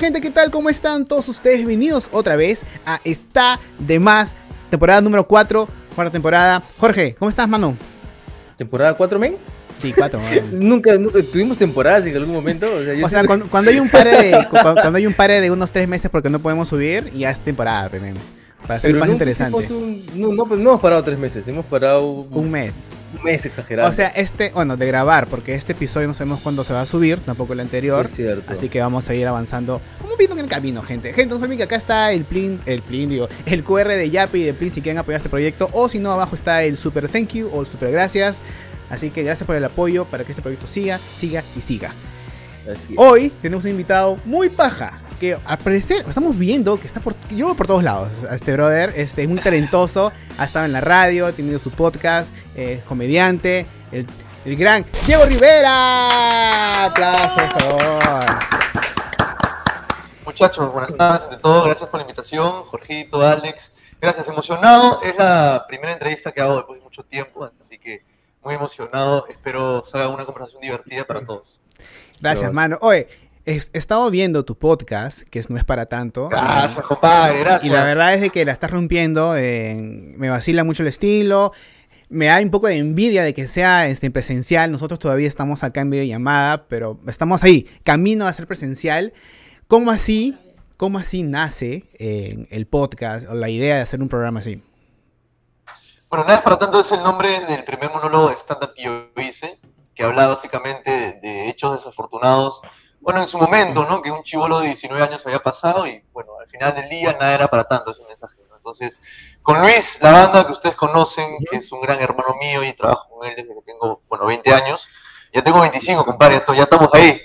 gente, ¿qué tal? ¿Cómo están todos ustedes? Bienvenidos otra vez a Está de Más, temporada número 4, cuarta temporada. Jorge, ¿cómo estás, mano? ¿Temporada 4, men? Sí, 4. nunca, nunca, tuvimos temporadas en algún momento. O sea, o sea cuando, cuando, hay un pare de, cuando, hay un pare de unos 3 meses porque no podemos subir, ya es temporada, men. Para ser más interesante. no, no, pues no hemos parado tres meses, hemos parado un mes. Un mes exagerado. O sea, este, bueno, de grabar, porque este episodio no sabemos cuándo se va a subir, tampoco el anterior. Es cierto. Así que vamos a ir avanzando, como viendo en el camino, gente. Gente, no que acá está el plin, el plin, digo, el QR de Yapi y de Plin si quieren apoyar este proyecto. O si no, abajo está el super thank you o el super gracias. Así que gracias por el apoyo para que este proyecto siga, siga y siga. Hoy tenemos un invitado muy paja que al parecer estamos viendo que está por yo por todos lados a este brother este es muy talentoso ha estado en la radio ha tenido su podcast es comediante el, el gran Diego Rivera. Aplausos por favor. Muchachos buenas tardes ante todo gracias por la invitación Jorgito Alex gracias emocionado es la primera entrevista que hago después de mucho tiempo así que muy emocionado espero salga una conversación divertida para todos. Gracias mano. Oye he, estado viendo tu podcast, que no es para tanto. Gracias, compadre, gracias. Y la verdad es de que la estás rompiendo. me vacila mucho el estilo. Me da un poco de envidia de que sea este, presencial. Nosotros todavía estamos acá en videollamada, pero estamos ahí, camino a ser presencial. ¿Cómo así, cómo así nace eh, el podcast o la idea de hacer un programa así? Bueno, nada es para tanto es el nombre del primer monólogo de stand-up que yo hice, que habla básicamente de, de hechos desafortunados bueno, en su momento, ¿no? Que un chivolo de 19 años había pasado y, bueno, al final del día nada era para tanto ese mensaje, ¿no? Entonces, con Luis, la banda que ustedes conocen, que es un gran hermano mío y trabajo con él desde que tengo, bueno, 20 años, ya tengo 25, compadre, esto, ya estamos ahí,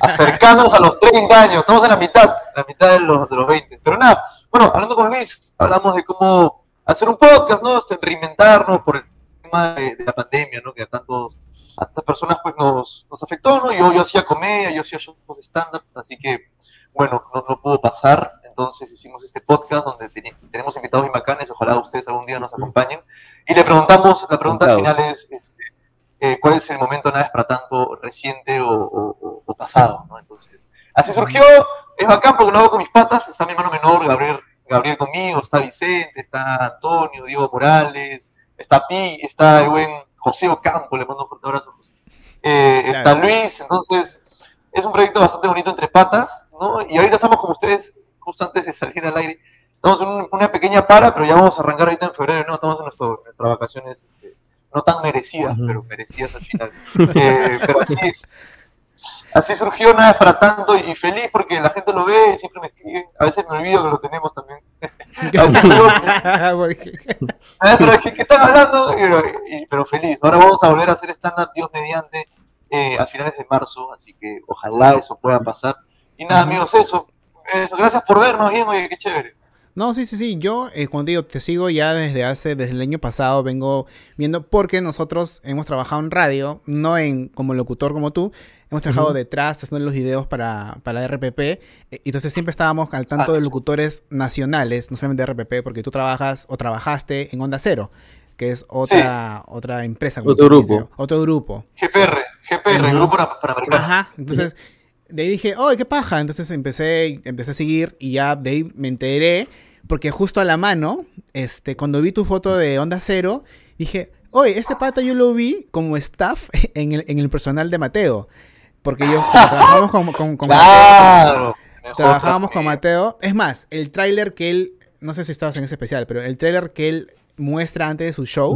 acercándonos a los 30 años, estamos en la mitad, la mitad de los, de los 20. Pero nada, bueno, hablando con Luis, hablamos de cómo hacer un podcast, ¿no? Reinventarnos por el tema de, de la pandemia, ¿no? Que a tantos a estas personas pues nos, nos afectó, ¿no? Yo, yo hacía comedia, yo hacía shows de stand-up, así que, bueno, no, no, pudo pasar. Entonces hicimos este podcast donde tenemos invitados y bacanes, ojalá ustedes algún día nos acompañen. Y le preguntamos, la pregunta final es, este, eh, ¿cuál es el momento nada es para tanto reciente o, o, o, pasado? ¿no? Entonces, así surgió, es bacán porque lo hago con mis patas, está mi hermano menor, Gabriel, Gabriel conmigo, está Vicente, está Antonio, Diego Morales, está Pi, está el buen José Ocampo, le mando un fuerte abrazo. Eh, Está Luis, entonces es un proyecto bastante bonito entre patas, ¿no? Y ahorita estamos como ustedes, justo antes de salir al aire, estamos en una pequeña para, pero ya vamos a arrancar ahorita en febrero, ¿no? Estamos en nuestras vacaciones, este, no tan merecidas, pero merecidas al final. eh, pero así, así surgió Nada para tanto y feliz porque la gente lo ve y siempre me escribe. A veces me olvido que lo tenemos también. pero ¿qué, están hablando? pero feliz. Ahora vamos a volver a hacer stand-up Dios mediante eh, a finales de marzo, así que ojalá eso pueda pasar. Y nada, amigos, eso. eso. Gracias por vernos bien, oye, qué chévere. No, sí, sí, sí. Yo, eh, cuando digo, te sigo ya desde hace, desde el año pasado, vengo viendo, porque nosotros hemos trabajado en radio, no en como locutor como tú, hemos trabajado detrás haciendo los videos para, para RPP, eh, entonces siempre estábamos al tanto de locutores nacionales, no solamente de RPP, porque tú trabajas o trabajaste en Onda Cero, que es otra, otra empresa. Otro grupo. Otro grupo. GPR, GPR, Grupo Panamericano. Ajá, entonces de ahí dije, ¡ay, qué paja! Entonces empecé, empecé a seguir y ya de ahí me enteré porque justo a la mano, este, cuando vi tu foto de Onda Cero, dije, oye, este pata yo lo vi como staff en el, en el personal de Mateo. Porque yo trabajábamos con, con, con claro, Mateo. Trabajábamos con Mateo. Es más, el tráiler que él, no sé si estabas en ese especial, pero el tráiler que él muestra antes de su show,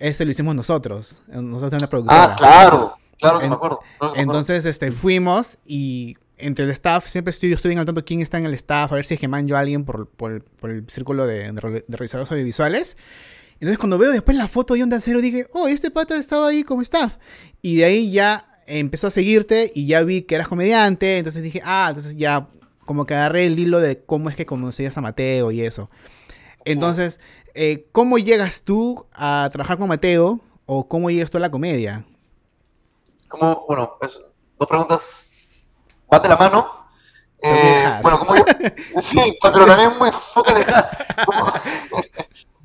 ese lo hicimos nosotros. Nosotros en la productora. Ah, claro. Claro que me acuerdo. entonces, este, fuimos y entre el staff, siempre estoy, estoy en al tanto quién está en el staff, a ver si es que man yo a alguien por, por, por el círculo de, de, realizadores audiovisuales. Entonces cuando veo después la foto de Onda Cero dije, oh, este pata estaba ahí como staff. Y de ahí ya empezó a seguirte y ya vi que eras comediante, entonces dije, ah, entonces ya como que agarré el hilo de cómo es que conocías a Mateo y eso. Entonces, eh, ¿cómo llegas tú a trabajar con Mateo o cómo llegas tú a la comedia? Como, bueno, pues, dos preguntas va de la mano. Eh, bueno, como yo, sí, pero también muy poco lejana.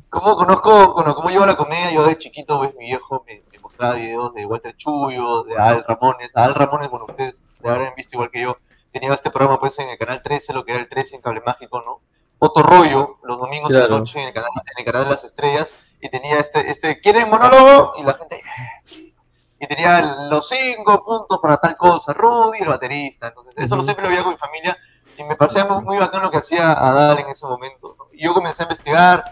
Como, conozco, bueno, como llevo la comedia, yo de chiquito, ves, mi viejo me, mostraba videos de Walter Chuyo, de Al Ramones. A Al Ramones, bueno, ustedes de habrán visto igual que yo, tenía este programa pues en el canal 13, lo que era el 13 en Cable Mágico, ¿no? Otro rollo, los domingos de Claro. la noche en el, canal, en el canal de las estrellas, y tenía este, este, ¿quieren monólogo? Y la gente, "Eh, sí. Y tenía los cinco puntos para tal cosa, Rudy, el baterista. Entonces, eso lo Ujú. siempre lo veía con mi familia, y me parecía muy, muy bacán lo que hacía Adal en ese momento. ¿no? Y yo comencé a investigar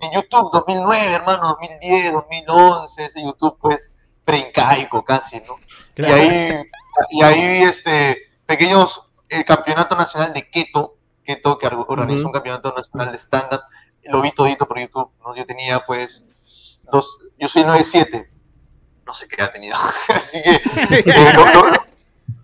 en YouTube 2009, hermano, 2010, 2011, ese YouTube pues preincaico casi, ¿no? Claro. Y ahí, y ahí vi este pequeños el campeonato nacional de keto, keto que organizó Ujú. un campeonato nacional de stand up, lo vi todito por YouTube, ¿no? Yo tenía pues dos, yo soy 97, no sé qué edad tenía, así que eh,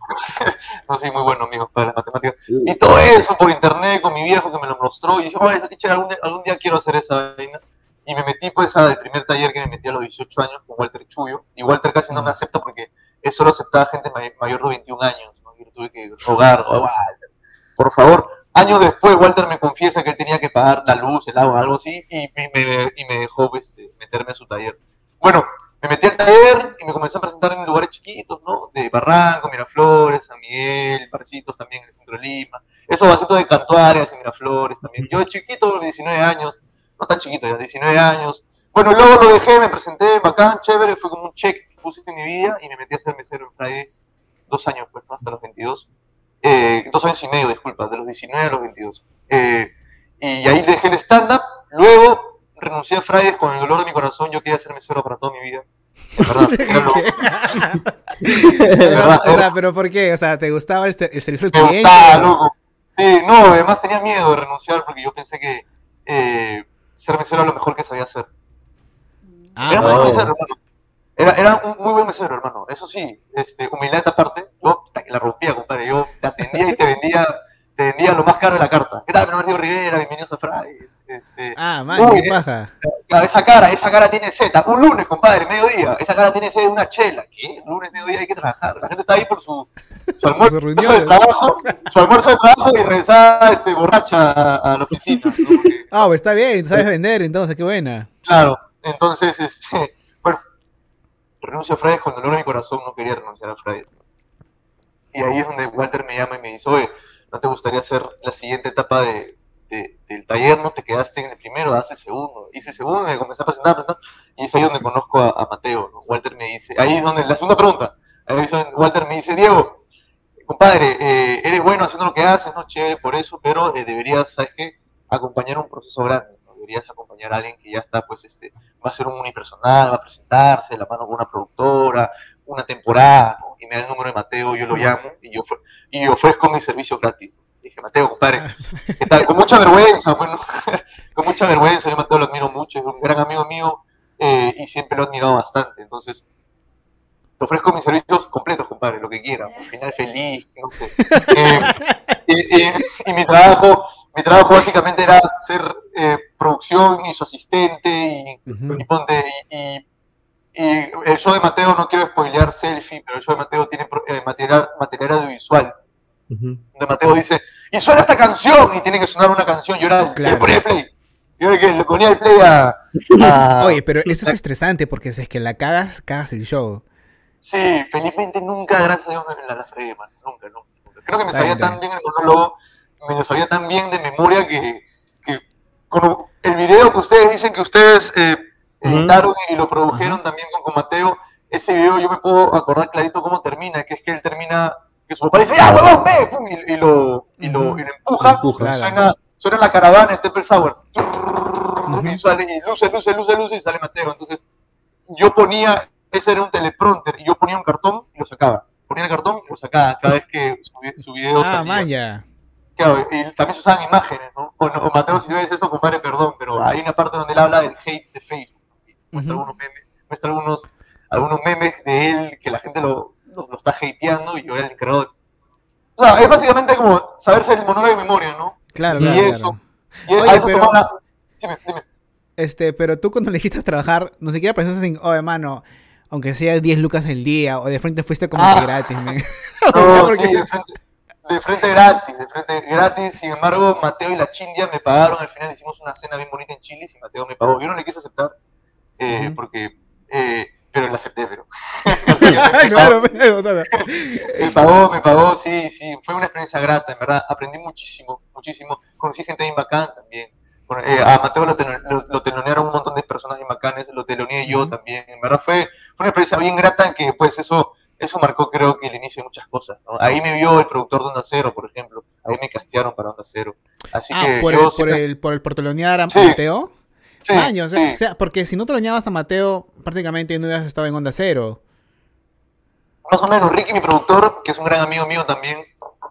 no- soy muy bueno, amigos, para las matemáticas. Y todo eso por internet con mi viejo que me lo mostró y dije, qué chévere, algún, algún día quiero hacer esa vaina. Y me metí pues al primer taller que me metí a los 18 años con Walter Chuyo. Y Walter casi no me acepta porque él solo aceptaba gente may- mayor de 21 años. ¿no? Yo tuve que rogar, "Oh, Walter, por favor. Años después Walter me confiesa que él tenía que pagar la luz, el agua, algo así, y, me, y me dejó pues, meterme a su taller. Bueno, me metí al taller y me comencé a presentar en lugares chiquitos, ¿no? De Barranco, Miraflores, San Miguel, Parcitos también en el centro de Lima. Esos vasitos de Cantuarias en Miraflores también. Yo chiquito, a los 19 años, no tan chiquito ya, 19 años. Bueno, luego lo dejé, me presenté, bacán, chévere, fue como un check que puse en mi vida y me metí a ser mesero en Fridays dos años, pues, ¿no? Hasta los 22. Eh, dos años y medio, disculpa, de los 19 a los 22. Eh, y ahí dejé el stand-up, luego renuncié a Fridays con el dolor de mi corazón, yo quería ser mesero para toda mi vida. En verdad, de verdad, o sea, pero ¿por qué? O sea, ¿te gustaba el, el servicio al me cliente? gustaba, loco. Sí, no, además tenía miedo de renunciar porque yo pensé que eh, ser mesero era lo mejor que sabía hacer. Ah, era no. mesero, hermano. Era, era un muy buen mesero, hermano. Eso sí, este, humildad aparte, yo que la rompía, compadre. Yo te atendía y te vendía, te vendía lo más caro de la carta. ¿Qué tal, Mario Rivera? Bienvenidos a Fridays. Este, ah man, qué paja. Claro, esa cara, esa cara tiene Z. Un lunes, compadre, mediodía. Esa cara tiene Z de una chela. ¿Qué? Lunes, mediodía hay que trabajar. La gente está ahí por su, su almuerzo de trabajo, su almuerzo de trabajo y regresar este, borracha a, a la oficina. ¿no? Porque, Ah, pues está bien, sabes vender, entonces, qué buena. claro, entonces, este, bueno, renuncio a Fridays con dolor en mi corazón, no quería renunciar a Fridays. Y ahí es donde Walter me llama y me dice, oye, ¿no te gustaría hacer la siguiente etapa de, de- del taller? ¿No te quedaste en el primero, haz segundo? Hice segundo, me comencé a presentar, presentar, y es ahí donde conozco a, Mateo. ¿no? Walter me dice, ahí es donde, la segunda pregunta, ahí Walter me dice, Diego, compadre, eh, eres bueno haciendo lo que haces, no chévere por eso, pero eh, deberías, ¿sabes qué? Acompañar un proceso grande, ¿no? deberías acompañar a alguien que ya está, pues, este, va a ser un unipersonal, va a presentarse, la mano con una productora, una temporada, ¿no? Y me da el número de Mateo, yo lo llamo y yo y ofrezco mi servicio gratis. Dije, Mateo, compadre, ¿qué tal? Con mucha vergüenza, bueno, con mucha vergüenza, yo Mateo lo admiro mucho, es un gran amigo mío eh, y siempre lo he admirado bastante, entonces te ofrezco mis servicios completos, compadre, lo que quiera, un final feliz, no sé. Eh, y, mi trabajo, mi trabajo básicamente era ser eh, producción y su asistente y, ponte, y, y- y el show de Mateo, no quiero spoilear selfie, pero el show de Mateo tiene eh, material, material audiovisual, donde Mateo dice, y suena esta canción, y tiene que sonar una canción, yo era el Claro. que ponía el play, yo era el que le ponía el play a... a- Oye, pero eso es estresante porque si es que la cagas, cagas el show. Sí, felizmente nunca, gracias a Dios, me la, la fregué, man. Nunca, nunca, nunca. Creo que me sabía tan bien el monólogo, me lo sabía tan bien de memoria que, que con el video que ustedes dicen que ustedes eh, Editaron y lo produjeron también con, con Mateo, ese video yo me puedo acordar clarito cómo termina, que es que él termina, que su papá dice, ¡ya, huevón, ve! Pum, Y, y lo, y, lo, Ujú. y lo empuja, Empuja. y suena, suena la caravana de Temple Sour. Y sale, y luce, luce, luce, luce, y sale Mateo. Entonces, yo ponía, ese era un teleprompter, y yo ponía un cartón y lo sacaba. Ponía el cartón y lo sacaba cada vez que su, vi- su video Ah, salía. man, ya. Claro, y también se usaban imágenes, ¿no? O, no- o Mateo, si ves eso, compadre, perdón, pero hay una parte donde él habla del hate de Facebook. Muestra, Ujú. algunos, memes, muestra algunos, algunos memes de él que la gente lo, lo, lo está hateando y yo era el encargado. O sea, es básicamente como saberse el monólogo de memoria, ¿no? Claro, Y claro, eso. claro. Y Oye, a eso pero- tomaba Dime, dime. Este, pero tú cuando le dijiste trabajar, no siquiera pensaste en, oh, hermano, aunque sea 10 lucas el día, o de frente fuiste como Ah. que gratis, man. O sea, No, porque- sí, de frente, de frente gratis, de frente gratis. Sin embargo, Mateo y la Chindia me pagaron. Al final hicimos una cena bien bonita en Chile y Mateo me pagó. Yo no le quise aceptar, eh, Ujú. porque, eh, pero la acepté, pero. claro, pero. Me pagó, me pagó, sí, sí. Fue una experiencia grata, en verdad. Aprendí muchísimo, muchísimo. Conocí gente bien bacán también. Eh, a Mateo lo, lo- lo telonearon un montón de personas bien bacanes, lo teloneé yo Ujú. también. En verdad fue, fue una experiencia bien grata que, pues, eso, eso marcó, creo que el inicio de muchas cosas. ¿no? Ahí me vio el productor de Onda Cero, por ejemplo. Ahí me castearon para Onda Cero. Así Ah, que por el, por el, por el por telonear a Sí. Mateo. Años, sí. o sea, porque si no teloneabas a Mateo, prácticamente no hubieras estado en Onda Cero. Más o menos, Ricky, mi productor, que es un gran amigo mío también,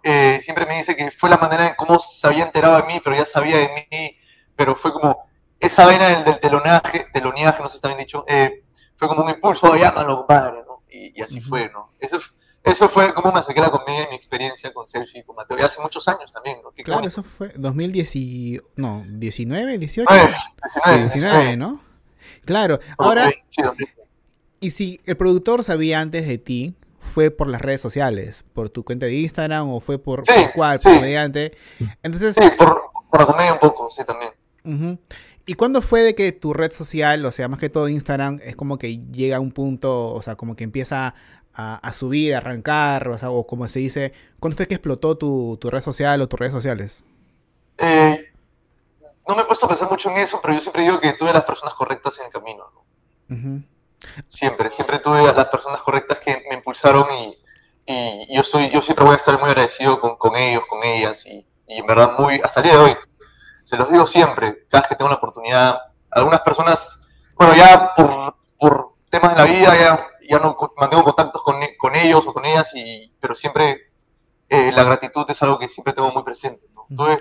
eh, siempre me dice que fue la manera en cómo se había enterado de mí, pero ya sabía de mí, pero fue como esa vaina del, del teloneaje, teloneaje, no sé si está bien dicho, eh, fue como un impulso, llámalo, compadre, ¿no? Y, y así fue, ¿no? Eso, f- eso fue como me a la comedia, mi experiencia con Sergio y con Mateo, y hace muchos años también, ¿no? Qué Claro, bonito. eso fue 2010 y- no, 19, 18. Nueve, Sí, 19, 19, ¿no? Claro. Ahora, sí, 2000. y si el productor sabía antes de ti, fue por las redes sociales, por tu cuenta de Instagram o fue por, Sí, por cuál, sí. por mediante. Entonces, Sí, por, por la comedia un poco, sí, también. Ujú. ¿Y cuándo fue de que tu red social, o sea, más que todo Instagram, es como que llega a un punto, o sea, como que empieza a, a subir, a arrancar, o sea, o como se dice, ¿cuándo fue que explotó tu, tu red social o tus redes sociales? Eh, no me he puesto a pensar mucho en eso, pero yo siempre digo que tuve las personas correctas en el camino, ¿no? Ujú. Siempre, siempre tuve a las personas correctas que me impulsaron y, y yo, soy, yo siempre voy a estar muy agradecido con, con ellos, con ellas y, y en verdad muy, hasta el día de hoy, se los digo siempre, cada vez que tengo la oportunidad, algunas personas, bueno, ya por, por temas de la vida ya, ya no mantengo contactos con, e- con ellos o con ellas, y, pero siempre eh, la gratitud es algo que siempre tengo muy presente. Tuve-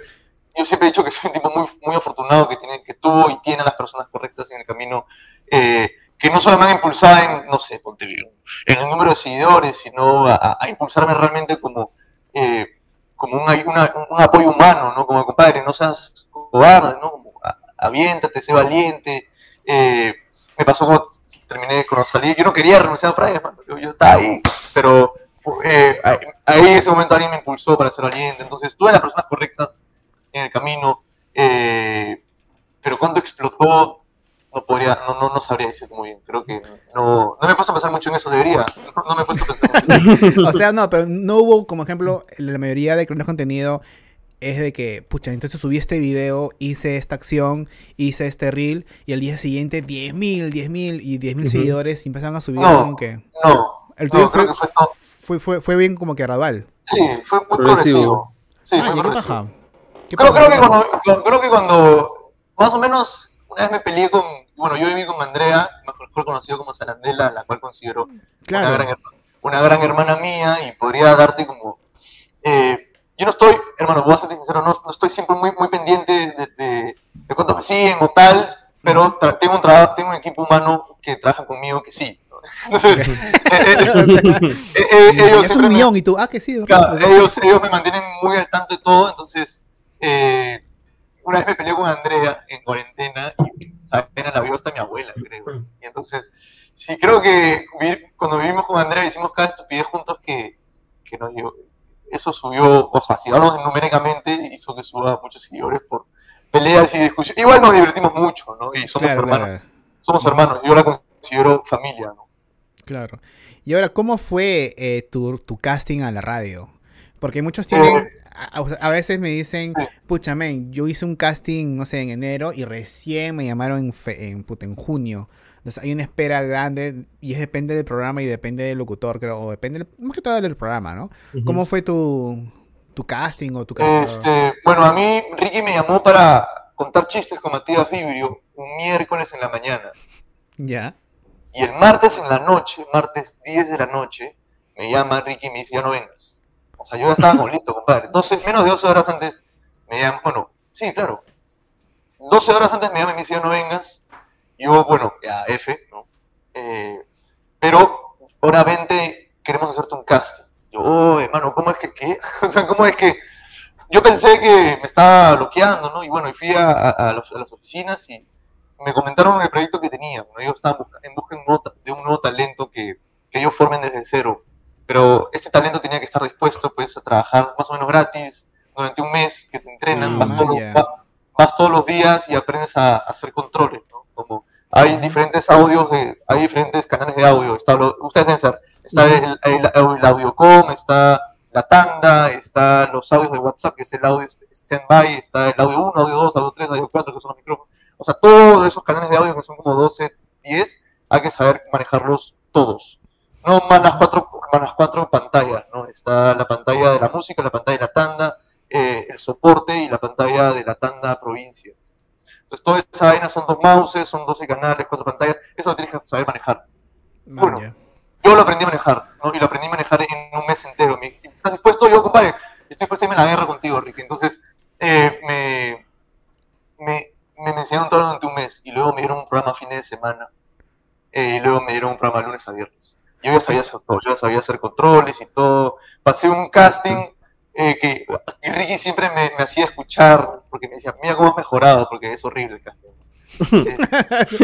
yo siempre he dicho que soy un tipo muy, muy afortunado que, tiene, que tuvo y tiene a las personas correctas en el camino, eh, que no solo me han impulsado en, no sé, en el número de seguidores, sino a, impulsarme realmente como, eh, como una- un apoyo humano, ¿no? Como compadre, no seas cobarde, ¿no? Como, aviéntate, sé valiente. Eh, pasó cuando terminé, cuando salí, yo no quería renunciar a Fridays, yo, yo estaba ahí, pero eh, ahí en ese momento alguien me impulsó para ser valiente, entonces tuve las personas correctas en el camino, eh, pero cuando explotó no podría, no, no, no sabría decirte muy bien, creo que no, no me he puesto a pensar mucho en eso, debería, no, no me he puesto a pensar mucho. O sea, no, pero no hubo, como ejemplo, la mayoría de creadores de contenido es de que, pucha, entonces subí este video, hice esta acción, hice este reel, y al día siguiente 10.000, 10.000 y 10.000 Ujú. seguidores y empezaron a subir No. como que... No, El tuyo no, fue, fue fue, fue, fue bien como que gradual. sí, fue muy Progresivo. progresivo. Sí, ah, fue ¿y qué paja? ¿Qué Creo, paja? creo, que cuando, creo que cuando, más o menos, una vez me peleé con, bueno, yo viví con Andrea, mejor conocido como Salandela, la cual considero una, Claro. gran, herma- una gran hermana mía y podría darte como... eh, yo no estoy, hermano, voy a ser sincero, no, no estoy siempre muy, muy pendiente de, de, de cuántos me siguen o tal, pero tengo, un trabajo, tengo un equipo humano que trabaja conmigo que sí. ¿no? Entonces, eh, eh, eh, ellos es un me- millón y tú, ah, que sí. Claro, sea, ellos, ellos me mantienen muy al tanto de todo, entonces eh, una vez me peleé con Andrea en cuarentena y apenas la vio hasta mi abuela, creo. Y entonces, sí, creo que cuando vivimos con Andrea hicimos cada estupidez juntos que, que nos dio. Eso subió, o sea, si hablamos numéricamente, hizo que suba muchos seguidores por peleas y discusiones. Igual nos divertimos mucho, ¿no? Y somos claro, hermanos, claro, somos hermanos, yo la considero familia, ¿no? claro. Y ahora, ¿cómo fue eh, tu, tu casting a la radio? Porque muchos tienen, a, veces me dicen, Sí. pucha, men, yo hice un casting, no sé, en enero y recién me llamaron en, fe- en, puta, en junio. Entonces hay una espera grande y es depende del programa y depende del locutor, creo, o depende, más que todo del programa, ¿no? ¿Cómo fue tu, tu casting o tu casting? Este, bueno, a mí Ricky me llamó para contar chistes con Matías Vibrio un miércoles en la mañana. Ya. Y el martes en la noche, martes 10 de la noche, me llama Ricky y me dice, ya no vengas. O sea, yo ya estaba listo, compadre. 12, menos de 12 horas antes me llama, bueno, sí, claro. 12 horas antes me llama y me dice, ya no vengas. Yo, bueno, ya, F, ¿no? Eh, pero, 20, queremos hacerte un casting. Yo, oh, hermano, ¿cómo es que qué? o sea, ¿cómo es que...? Yo pensé que me estaba bloqueando, ¿no? Y bueno, y fui a, a- a los- a las oficinas y me comentaron el proyecto que tenían. ¿no? Ellos estaban en busca de un nuevo talento que, que ellos formen desde cero. Pero este talento tenía que estar dispuesto pues, a trabajar más o menos gratis durante un mes, que te entrenan, Ah, vas, todos los, vas todos los días y aprendes a, a hacer controles, ¿no? Como hay diferentes audios, de, hay diferentes canales de audio. Está, lo- ustedes deben saber, está el, el, el audiocom, está la tanda, está los audios de WhatsApp, que es el audio st- standby, está el audio 1, audio 2, audio 3, audio 4, que son los micrófonos. O sea, todos esos canales de audio, que son como 12, 10, hay que saber manejarlos todos. No más las cuatro, más las cuatro pantallas, ¿no? Está la pantalla de la música, la pantalla de la tanda, eh, el soporte y la pantalla de la tanda provincias. Entonces, toda esa vaina son dos mouses, son 12 canales, cuatro pantallas, eso lo tienes que saber manejar. Bueno. Yo lo aprendí a manejar, ¿no? Y lo aprendí a manejar en un mes entero. Me- ¿Estás dispuesto? Yo, compadre, estoy dispuesto a irme a la guerra contigo, Ricky. Entonces, eh, me, me, me enseñaron todo durante un mes y luego me dieron un programa a fines de semana. eh, y luego me dieron un programa lunes a viernes. Yo ya sabía hacer todo, yo ya sabía hacer controles y todo. Pasé un casting eh, que y Ricky siempre me, me hacía escuchar, porque me decía, mira cómo has mejorado, porque es horrible el casting. es,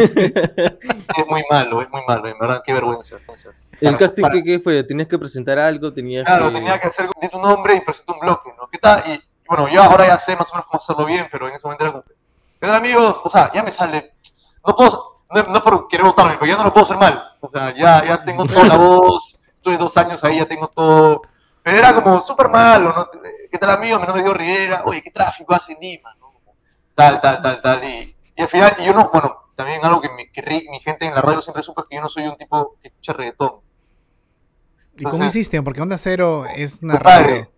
es muy malo, es muy malo, en verdad, qué vergüenza. vergüenza. ¿El casting para- qué, fue? ¿Tenías que presentar algo? ¿Tenías Claro, que... tenía que hacer di tu nombre y presentar un bloque, ¿no? ¿Qué tal? Y bueno, yo ahora ya sé más o menos cómo hacerlo bien, pero en ese momento era como, ¿qué tal amigos? O sea, ya me sale, no puedo, no, no por querer votarme, pero ya no lo puedo hacer mal. O sea, ya, ya tengo toda la voz, estoy dos años ahí, ya tengo todo. Pero era como súper malo, ¿no? ¿Qué tal amigos? Mi nombre es Diego Rivera, oye, ¿qué tráfico hace en Lima? ¿no? Tal, tal, tal, tal. Y, y al final, y yo no, bueno, también algo que, mi, que Rick, mi gente en la radio siempre supo es que yo no soy un tipo que escucha reggaetón. ¿Y cómo hiciste? Porque Onda Cero es una radio.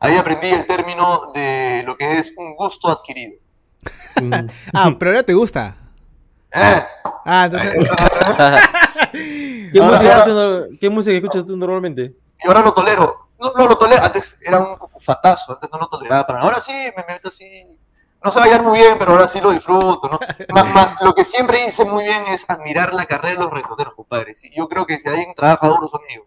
Ahí aprendí el término de lo que es un gusto adquirido. Ah, pero ahora te gusta. Eh, Ah, entonces. ¿Qué, música ahora- escuchas, no- ¿Qué música escuchas tú normalmente? y ahora lo tolero. No, no lo tolero. Antes era un cucufatazo, antes no lo toleraba para nada. Ahora sí, me meto así. No se va a hallar muy bien, pero ahora sí lo disfruto, ¿no? Más, más, lo que siempre hice muy bien es admirar la carrera de los reggaetoneros, compadre. Sí, yo creo que si alguien trabaja duro son ellos.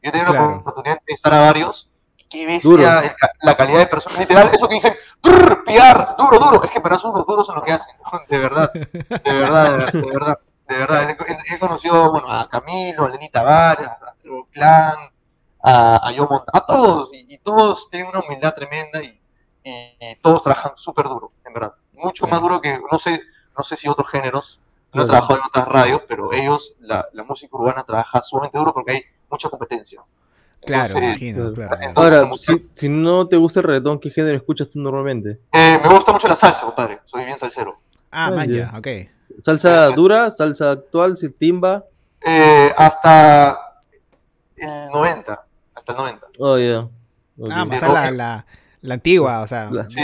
Yo he tenido Claro. la oportunidad de estar a varios. Qué bestia la calidad de personas. Literal, eso que dicen, "Trrr, piar, duro, duro. Es que para son unos duros en lo que hacen. De verdad, de verdad, de verdad, de verdad. De verdad, he, he- conocido bueno, a Camilo, a Lenny Tavares, a Clan, a, a a todos, y, y todos tienen una humildad tremenda y, y- y todos trabajan súper duro, en verdad. Mucho Sí. más duro que, no sé, no sé si otros géneros, no he Claro. trabajado en otras radios, pero ellos, la, la música urbana trabaja sumamente duro porque hay mucha competencia. Claro, imagino, claro. entonces, Ahora, si, si no te gusta el reggaetón, ¿qué género escuchas tú normalmente? eh, me gusta mucho la salsa, compadre, soy bien salsero. Ah, Ah, man, ya. ya, ok. ¿Salsa dura? ¿Salsa actual? ¿Si timba? Eh, hasta el 90, hasta el 90. Oh. Ok. Ah, Sí, más a la, la, la antigua, o sea. La- Sí.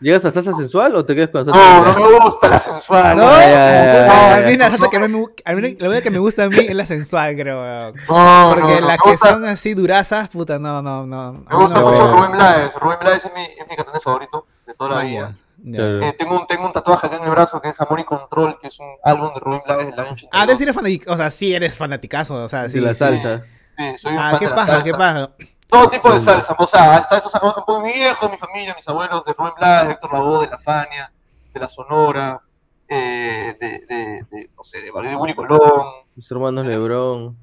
¿Llegas a salsa sensual o te quedas con la salsa No, no me gusta la sensual. No, no, a mí la salsa que a mí me a mí la única que me gusta a mí es la sensual, creo. No, Porque no, no, las que gusta- son así durazas, puta, no, no, no. Me gusta no- mucho. Rubén Blades. Rubén Blades es mi, es mi cantante favorito de toda la Ah, vida. Eh, tengo, un, tengo un tatuaje acá en el brazo que es Amor y Control, que es un álbum de Rubén Blades del año 82. Ah, decir eres fanático, o sea, sí eres fanaticazo, o sea, sí. de la salsa. Sí, soy un Ah, qué de paja, qué paja. Todo tipo de salsa. O sea, hasta esos pues, mi viejo, mi familia, mis abuelos de Rubén Blades, Héctor Lavoe, de La Fania, de La Sonora, eh, de, de, de, no sé, de, de Willy Colón, Mis hermanos Lebrón.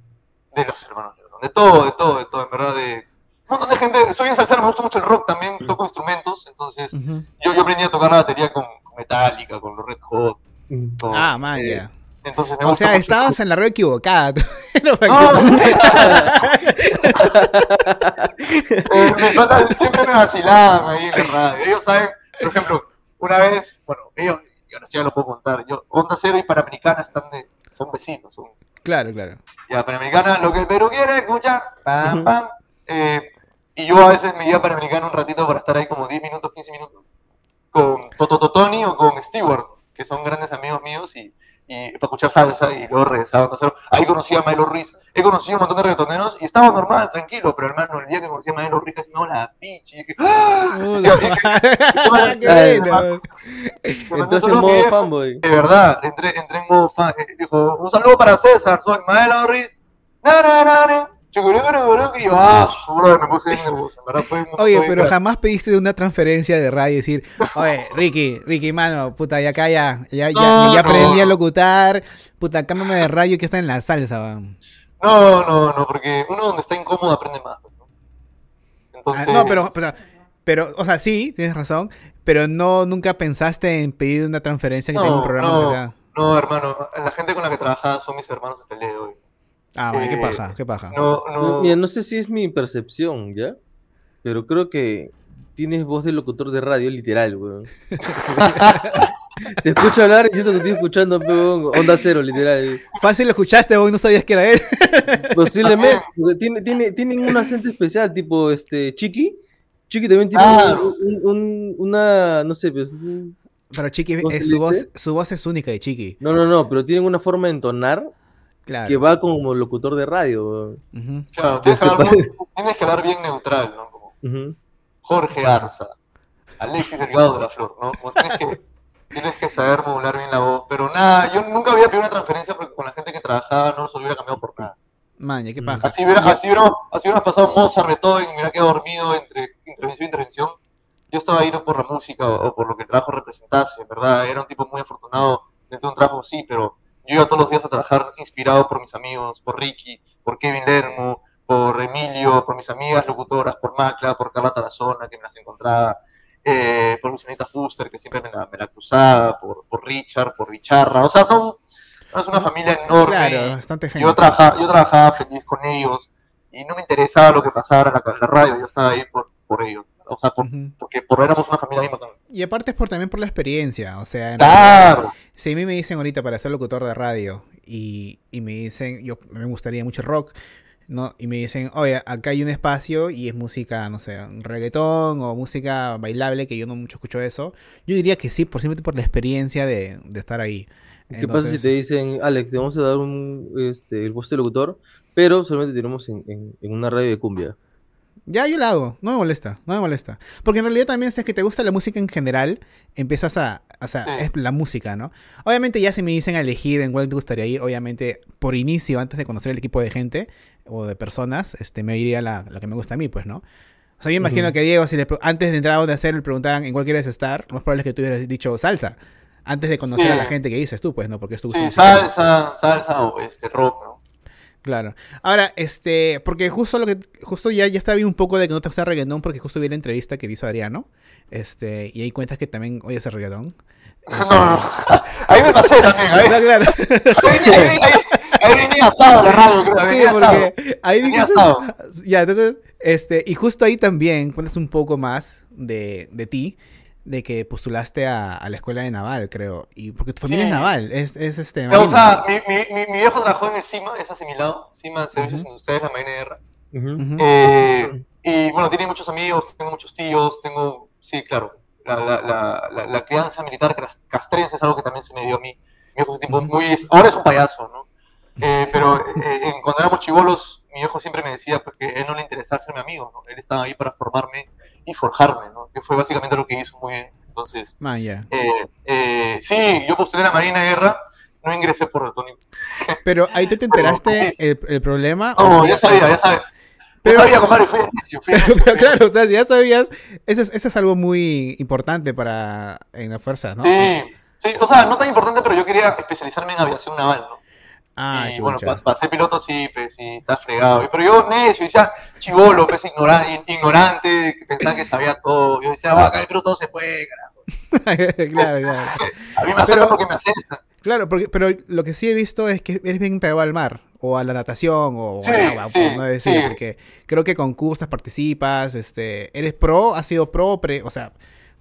de los hermanos Lebrón, de todo, de todo, de todo, en verdad, de un montón de gente, soy bien salsero, me gusta mucho el rock también, toco instrumentos, entonces yo, yo aprendí a tocar la batería con Metallica, con los Red Hot, con- Ah, man, eh, ya. Entonces me O sea, mucho estabas en la red equivocada. No, Eh, me tratan- siempre me vacilaban ahí en radio. Ellos saben, por ejemplo, una vez, bueno, ellos, yo no sé, ya lo puedo contar. Yo, Onda Cero y Panamericana están de, son vecinos. Son, Claro, claro. ya, Panamericana, lo que el Perú quiere escuchar, pam, pam. Eh, y yo a veces me iba a Panamericana un ratito para estar ahí como 10 minutos, 15 minutos, con Toto Totoni o con Stewart, que son grandes amigos míos y, y para escuchar salsa y luego regresaba. Ahí conocí a Milo Ruiz. He conocido un montón de reggaetoneros y estaba normal, tranquilo, pero hermano, el día que conocí a Milo Ruiz casi me hago la pichi. dije, ¡Ah! Entonces, en modo fanboy. De verdad, entré, entré en modo fan. eh, Dijo, un saludo para César, soy Maela Ruiz. Na, na, na, yo, ah, me puse bien nervioso. Oye, pero jamás pediste una transferencia de radio y decir, oye, Ricky, Ricky, mano, puta, ya acá ya, ya, ya, No, ya no. aprendí a locutar, puta, cámbiame de radio que está en la salsa, va. No, no, no, porque uno donde está incómodo aprende más. ¿no? Ah, no, pero, o sea, pero, o sea, sí, tienes razón, pero no, nunca pensaste en pedir una transferencia que No, tenga un programa no. que sea. No, hermano, la gente con la que trabajaba son mis hermanos hasta el día de hoy. Ah, man, qué Eh, paja, qué paja. No, no. Mira, no sé si es mi percepción, ¿ya? Pero creo que tienes voz de locutor de radio, literal, weón. Te escucho hablar y siento que estoy escuchando weón, onda cero, literal. Fácil lo escuchaste vos y no sabías que era él. Posiblemente, tiene, tiene, tienen un acento especial, tipo este Chiqui. Chiqui también tiene Ah. un, un- una, no sé, pues, Pero Chiqui, ¿Cómo eh, su, voz, su voz es única de Chiqui. no, no, no, pero tienen una forma de entonar Claro. que va como locutor de radio. Claro, Que tienes que, hablar, tienes que hablar bien neutral, ¿no? Como. Jorge Arza, Alexis Delgado de la Flor, ¿no? Como tienes, que, tienes que saber modular bien la voz. Pero nada, yo nunca hubiera pedido una transferencia porque con la gente que trabajaba no se lo hubiera cambiado por nada. Man, ya qué Mm. paja. Así hubiera, así hubiéramos, así hubiéramos pasado Mozart, Beethoven, hubiera quedado dormido entre intervención e intervención. Yo estaba ahí no por la música o, o por lo que el trabajo representase, en ¿verdad? Era un tipo muy afortunado dentro de un trabajo así, pero yo iba todos los días a trabajar inspirado por mis amigos, por Ricky, por Kevin Lermo, por Emilio, por mis amigas locutoras, por Macla, por Carla Tarazona, que me las encontraba, eh, por Lucianita Fuster, que siempre me la, me la cruzaba, por, por Richard, por Richarra. O sea, son, es una familia enorme. Claro, bastante yo gente. trabajaba, yo trabajaba feliz con ellos y no me interesaba lo que pasara en la, en la radio, yo estaba ahí por, por ellos. O sea, por- Ujú. porque por éramos una familia misma también. Y aparte es por, también por la experiencia. O sea, en realidad, Claro. si a mí me dicen ahorita para ser locutor de radio y, y me dicen, yo me gustaría mucho el rock, ¿no? Y me dicen, oye, acá hay un espacio y es música, no sé, reggaetón o música bailable, que yo no mucho escucho eso. Yo diría que sí, por simplemente por la experiencia de, de estar ahí. ¿Qué pasa si te dicen, Alex, te vamos a dar un, este, el puesto de locutor, pero solamente tenemos en, en- en una radio de cumbia? Ya yo la hago, no me molesta, no me molesta. Porque en realidad también si es que te gusta la música en general, empiezas a, o sea, Sí. es la música, ¿no? Obviamente ya si me dicen a elegir en cuál te gustaría ir, obviamente por inicio, antes de conocer el equipo de gente o de personas, este, me iría la, la que me gusta a mí, pues, ¿no? O sea, yo imagino Ujú. que a Diego, si le antes de entrar o de hacer, le preguntaran en cuál quieres estar, lo más probable es que tú hubieras dicho salsa. Antes de conocer Sí. a la gente que dices tú, pues, ¿no? Porque es tu gusto Sí, salsa, salsa o este rock. Claro. Ahora, este, porque justo lo que, justo ya, ya estaba un poco de que no te gusta el reggaetón, porque justo vi la entrevista que hizo Adriano, este, y ahí cuentas que también oyes el reggaetón. No. Ahí me pasé también, ahí, No, claro. ahí, ahí, venía asado la radio, creo, Sí, venía asado. porque ahí Venía asado. Ya, entonces, este, y justo ahí también cuentas un poco más de, de ti, de que postulaste a, a la escuela de Naval, creo, y porque tu familia Sí. es Naval, es, es este. O sea, mi, mi, mi, mi viejo trabajó en el CIMA, es asimilado, CIMA, Servicios Ujú. Industriales, la Marina de Guerra. Ujú. Ujú. Eh, y bueno, tiene muchos amigos, tengo muchos tíos, tengo, sí, claro, la, la, la, la, la crianza militar cas- castrense es algo que también se me dio a mí. Mi viejo es un tipo muy, ahora es un payaso, ¿no? Eh, pero eh, cuando éramos chivolos, mi viejo siempre me decía pues, que él no le interesaba ser mi amigo, ¿no? Él estaba ahí para formarme y forjarme, ¿no? Que fue básicamente lo que hizo muy bien. Entonces, ya. eh, eh, sí, yo postulé la Marina de Guerra, no ingresé por Tony. Pero ahí tú te enteraste Pero, el, el problema. No, ya sabía, ya sabía. Pero- sabía, compadre, fui fui necio, Pero fui necio. claro, o sea, si ya sabías, eso es, eso es algo muy importante para en las fuerzas, ¿no? Sí, sí, o sea, no tan importante, pero yo quería especializarme en aviación naval, ¿no? Ah, y bueno, chucha. para, ser piloto sí, pues sí, está fregado. Pero yo necio, decía, chivolo, pues ignorante, ignorante, que pensaba que sabía todo. Yo decía, va, acá el piloto se puede, carajo. claro, claro. A mí me Pero- porque me acerca. Claro, porque, pero lo que sí he visto es que eres bien pegado al mar, o a la natación, o Sí, al agua, sí, por no decir, sí. porque creo que concursas, participas, este, eres pro, has sido pro, pre, o sea,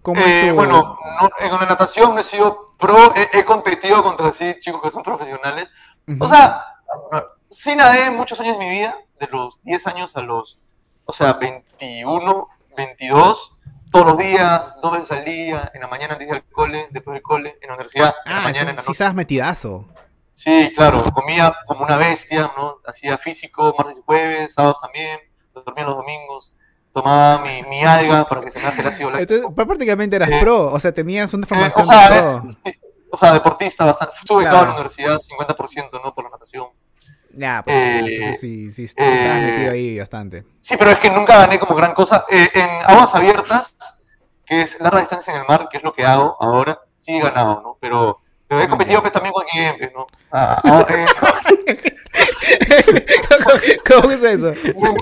¿cómo es Eh, tu...? bueno, no, en la natación he sido pro, he, he competido contra sí, chicos que son profesionales. O sea, sí nadé muchos años de mi vida, de los 10 años a los, o sea, 21, 22, todos los días, dos veces al día, en la mañana antes de ir al cole, después del cole, en la universidad, en la ah, mañana, en entonces la sí sabes metidazo. Sí, claro, comía como una bestia, ¿no? Hacía físico martes y jueves, sábados también, dormía los domingos, tomaba mi, mi alga para que se me haga el ácido láctico. Entonces, prácticamente eras Eh, pro, o sea, tenías una Eh, formación o, sea, de eh, pro. sí, o sea, deportista bastante. Estuve Claro. en la universidad 50%, ¿no? Por la natación. Ya, pues, eh, entonces sí, sí, sí estabas eh, metido ahí bastante. Sí, pero es que nunca gané como gran cosa. Eh, en aguas abiertas, que es larga distancia en el mar, que es lo que hago ahora, sí he ganado, ¿no? Pero, pero he Ah, competido ya. pues, también con pues, ¿no? Ah, ahora, eh, ¿Cómo es eso?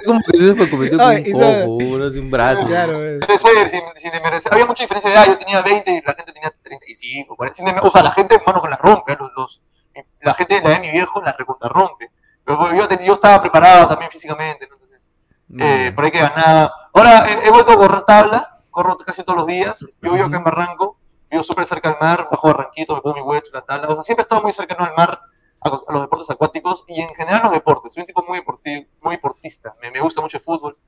Como que eso es para cometer con un no. ojo, uno así un brazo. Claro, eh. Debe ser, sin, sin desmerecer. Había mucha diferencia de edad. Yo tenía 20 y la gente tenía 35, 40. Sin desmer- o sea, la gente, mano, con la rompe. ¿eh? Los, los- la gente de la edad de mi viejo la recontra rompe. Pero yo, ten- yo estaba preparado también físicamente, ¿no? Entonces, eh, por ahí que ganaba. Ahora he, he vuelto a correr tabla, corro casi todos los días. Yo vivo acá en Barranco, vivo súper cerca al mar, bajo Barranquito, me pongo mi huecho, la tabla. O sea, siempre he estado muy cercano al mar, a, a los deportes acuáticos y en general los deportes. Soy un tipo muy deportivo, muy deportista. Me, me gusta mucho el fútbol.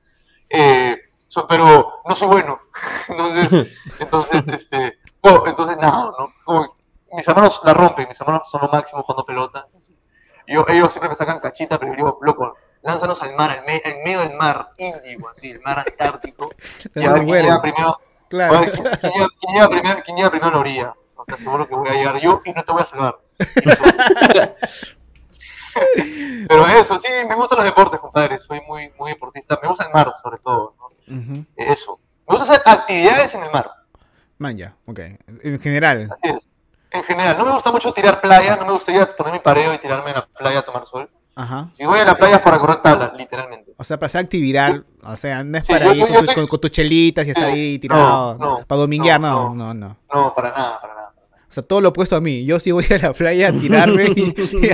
Eh, so- pero no soy bueno. entonces, entonces, este, bueno, entonces nada, ¿no? Como mis hermanos la rompen, mis hermanos son lo máximo jugando pelota. Yo, ellos siempre me sacan cachita, pero yo digo, loco, lánzanos al mar, al, me- al medio del mar Índico, así, el mar Antártico. Y a ver quién llega primero, Claro. a ver quién, quién llega, quién llega primero, quién llega primero a la orilla. Te aseguro que voy a llegar yo y no te voy a salvar. Pero eso, sí, me gustan los deportes, compadre. Soy muy, muy deportista. Me gusta el mar, sobre todo. Eso. Me gusta hacer actividades en el mar. Man, ya, ok. En general. Así es. En general, no me gusta mucho tirar playa, no me gustaría poner mi pareo y tirarme en la playa a tomar sol. Ajá. Si voy a la playa es para correr tabla, literalmente. O sea, para hacer actividad, o sea, no es Sí, para yo- ir yo- con, yo con- con tus chelitas y estar ahí tirado, No, no, para dominguear, no, no, no, no. No, para nada, para nada. O sea, todo lo opuesto a mí. Yo sí voy a la playa a tirarme y, y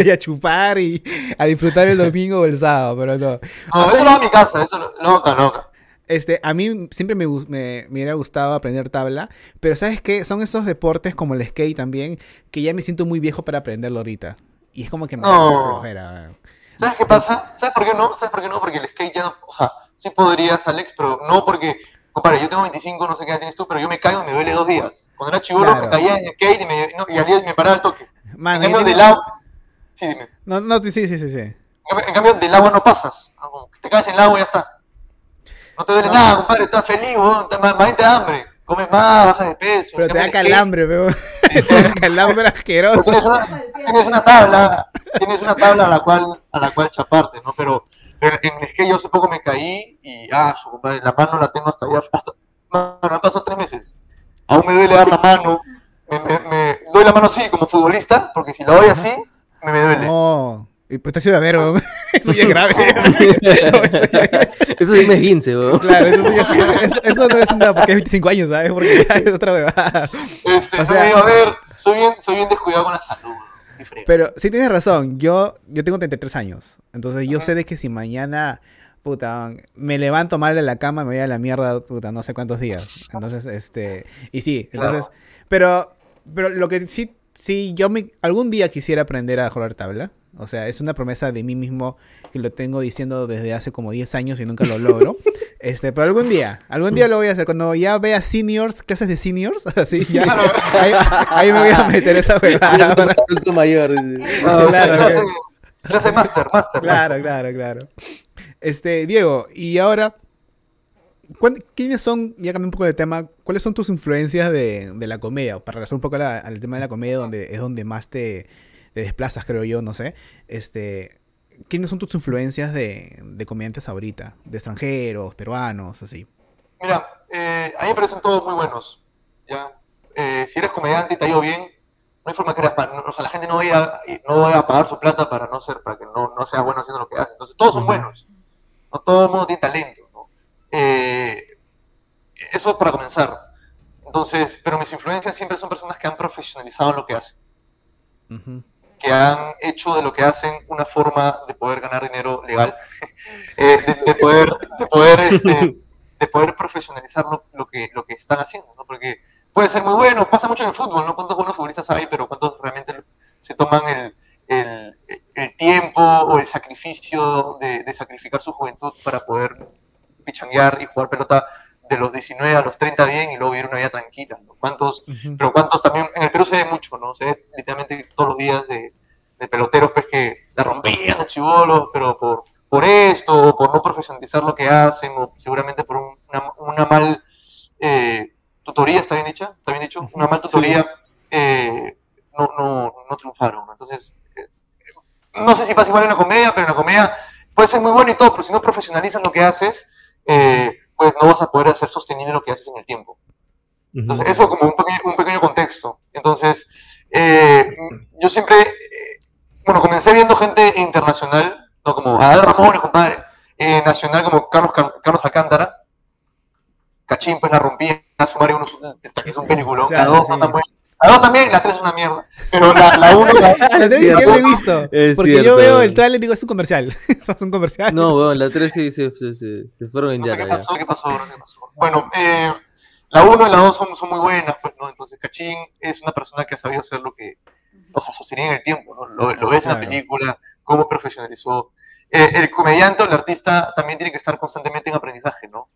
a, y a chupar y a disfrutar el domingo o el sábado, pero no. No, O sea, eso hago en mi casa, eso lo, lo hago acá, lo hago acá. Este, a mí siempre me, gus- me, me hubiera gustado aprender tabla, pero ¿sabes qué? Son esos deportes como el skate también, que ya me siento muy viejo para aprenderlo ahorita. Y es como que me da No. flojera. ¿Sabes qué pasa? ¿Sabes por qué no? ¿Sabes por qué no? Porque el skate ya no. O sea, sí podrías, Alex, pero no porque. Compadre, yo tengo 25, no sé qué edad tienes tú, pero yo me caigo y me duele dos días. Cuando era chivolo, Claro. me caía en el skate y, me, no, y al día me paraba el toque. Mano, en cambio, del agua. Sí, dime. No, no, sí, sí, sí, sí. En cambio, en cambio, del agua no pasas. Ah, Te caes en el agua y ya está. No te duele No. nada, compadre, estás feliz, weón. Más te hambre. Comes más, bajas de peso. Pero te da calambre, weón. te da calambre asqueroso. Tienes una, tienes una tabla, tienes una tabla a la cual, a la cual chaparte, ¿no? Pero, pero en el que yo hace poco me caí y, ah, su compadre, la mano la tengo hasta allá, hasta, no, no han pasado tres meses. Aún me duele dar la mano, me, me, me doy la mano así como futbolista, porque si la doy así, me, me duele. No. Y Pues te has ido a ver, weón. Eso ya es grave. No, eso ya- Eso sí me es 15, weón. Claro, eso, sí es- eso, eso no es una porque es 25 años, ¿sabes? Porque ya es otra huevada. Este, o sea- digo, a ver, soy bien, soy bien descuidado con la salud. Pero sí tienes razón, yo, yo tengo 33 años. Entonces yo Ajá. sé de que si mañana, puta, me levanto mal de la cama, me voy a la mierda, puta, no sé cuántos días. Entonces, este, y sí, Claro. entonces, pero, pero lo que sí, sí, yo me, algún día quisiera aprender a jugar tabla. O sea, es una promesa de mí mismo que lo tengo diciendo desde hace como 10 años y nunca lo logro. Este, pero algún día, algún día lo voy a hacer. Cuando ya vea seniors, clases de seniors, así, ya, Claro. ahí, ahí me voy a meter esa huevada. adulto mayor. Ah, claro, clase, ok. clase master, master. Claro, claro, claro. Este, Diego, y ahora, ¿cuán- ¿quiénes son, ya cambié un poco de tema, cuáles son tus influencias de, de la comedia? Para relacionar un poco la- al tema de la comedia, donde es donde más te, te desplazas, creo yo, no sé. Este, ¿quiénes son tus influencias de, de comediantes ahorita? De extranjeros, peruanos, así. Mira, eh, a mí me parecen todos muy buenos. ¿ya? Eh, si eres comediante y te ha ido bien, no hay forma que eras o sea, la gente no va, a, no va a pagar su plata para no ser, para que no, no sea bueno haciendo lo que hace. Entonces, todos son buenos. No todo el mundo tiene talento. ¿no? Eh, eso es para comenzar. Entonces, pero mis influencias siempre son personas que han profesionalizado lo que hacen. Ujú. Que han hecho de lo que hacen una forma de poder ganar dinero legal, eh, de, de poder, de poder, este, de poder profesionalizar lo, lo que, lo que están haciendo, ¿no? Porque puede ser muy bueno, pasa mucho en el fútbol, ¿no? ¿Cuántos buenos futbolistas hay, pero cuántos realmente se toman el, el, el tiempo o el sacrificio de, de sacrificar su juventud para poder pichanguear y jugar pelota de los 19 a los 30 bien y luego vivir una vida tranquila, ¿no? ¿Cuántos pero cuántos también, en el Perú se ve mucho, ¿no? Se ve literalmente todos los días de, de peloteros pues, que la rompían a chivolos, pero por, por esto, o por no profesionalizar lo que hacen, o seguramente por un- una, una mal eh, tutoría, ¿está bien dicha? ¿Está bien dicho? Una mal tutoría, eh, no, no, no triunfaron. Entonces, eh, no sé si pasa igual en la comedia, pero en la comedia puede ser muy bueno y todo, pero si no profesionalizas lo que haces, eh, pues no vas a poder hacer sostenible lo que haces en el tiempo. Entonces, eso como un pequeño, un pequeño contexto. Entonces, eh, yo siempre, eh, bueno, comencé viendo gente internacional no como Adal Ramones, compadre. Eh, nacional como Carlos, Car- Carlos Alcántara. Cachín, pues la rompía. Sumario uno que es un peliculón. Claro, la dos sí. no tan buena. La dos también, la tres es una mierda. Pero la, la uno, la, Ah, la tengo que cierto. lo he visto. Es Porque yo cierto. veo el tráiler y digo, es un comercial. Eso es un comercial. No, weón, la 3 sí se, se, se, se fueron en No sé qué ya. pasó, qué pasó, qué pasó. Bueno, eh, la 1 y la 2 son, son muy buenas, pues, ¿no? Entonces, Cachín es una persona que ha sabido hacer lo que, o sea, sostenía en el tiempo, ¿no? Lo, lo ves en la Claro. película, cómo profesionalizó. Eh, el comediante o el artista también tiene que estar constantemente en aprendizaje, ¿no?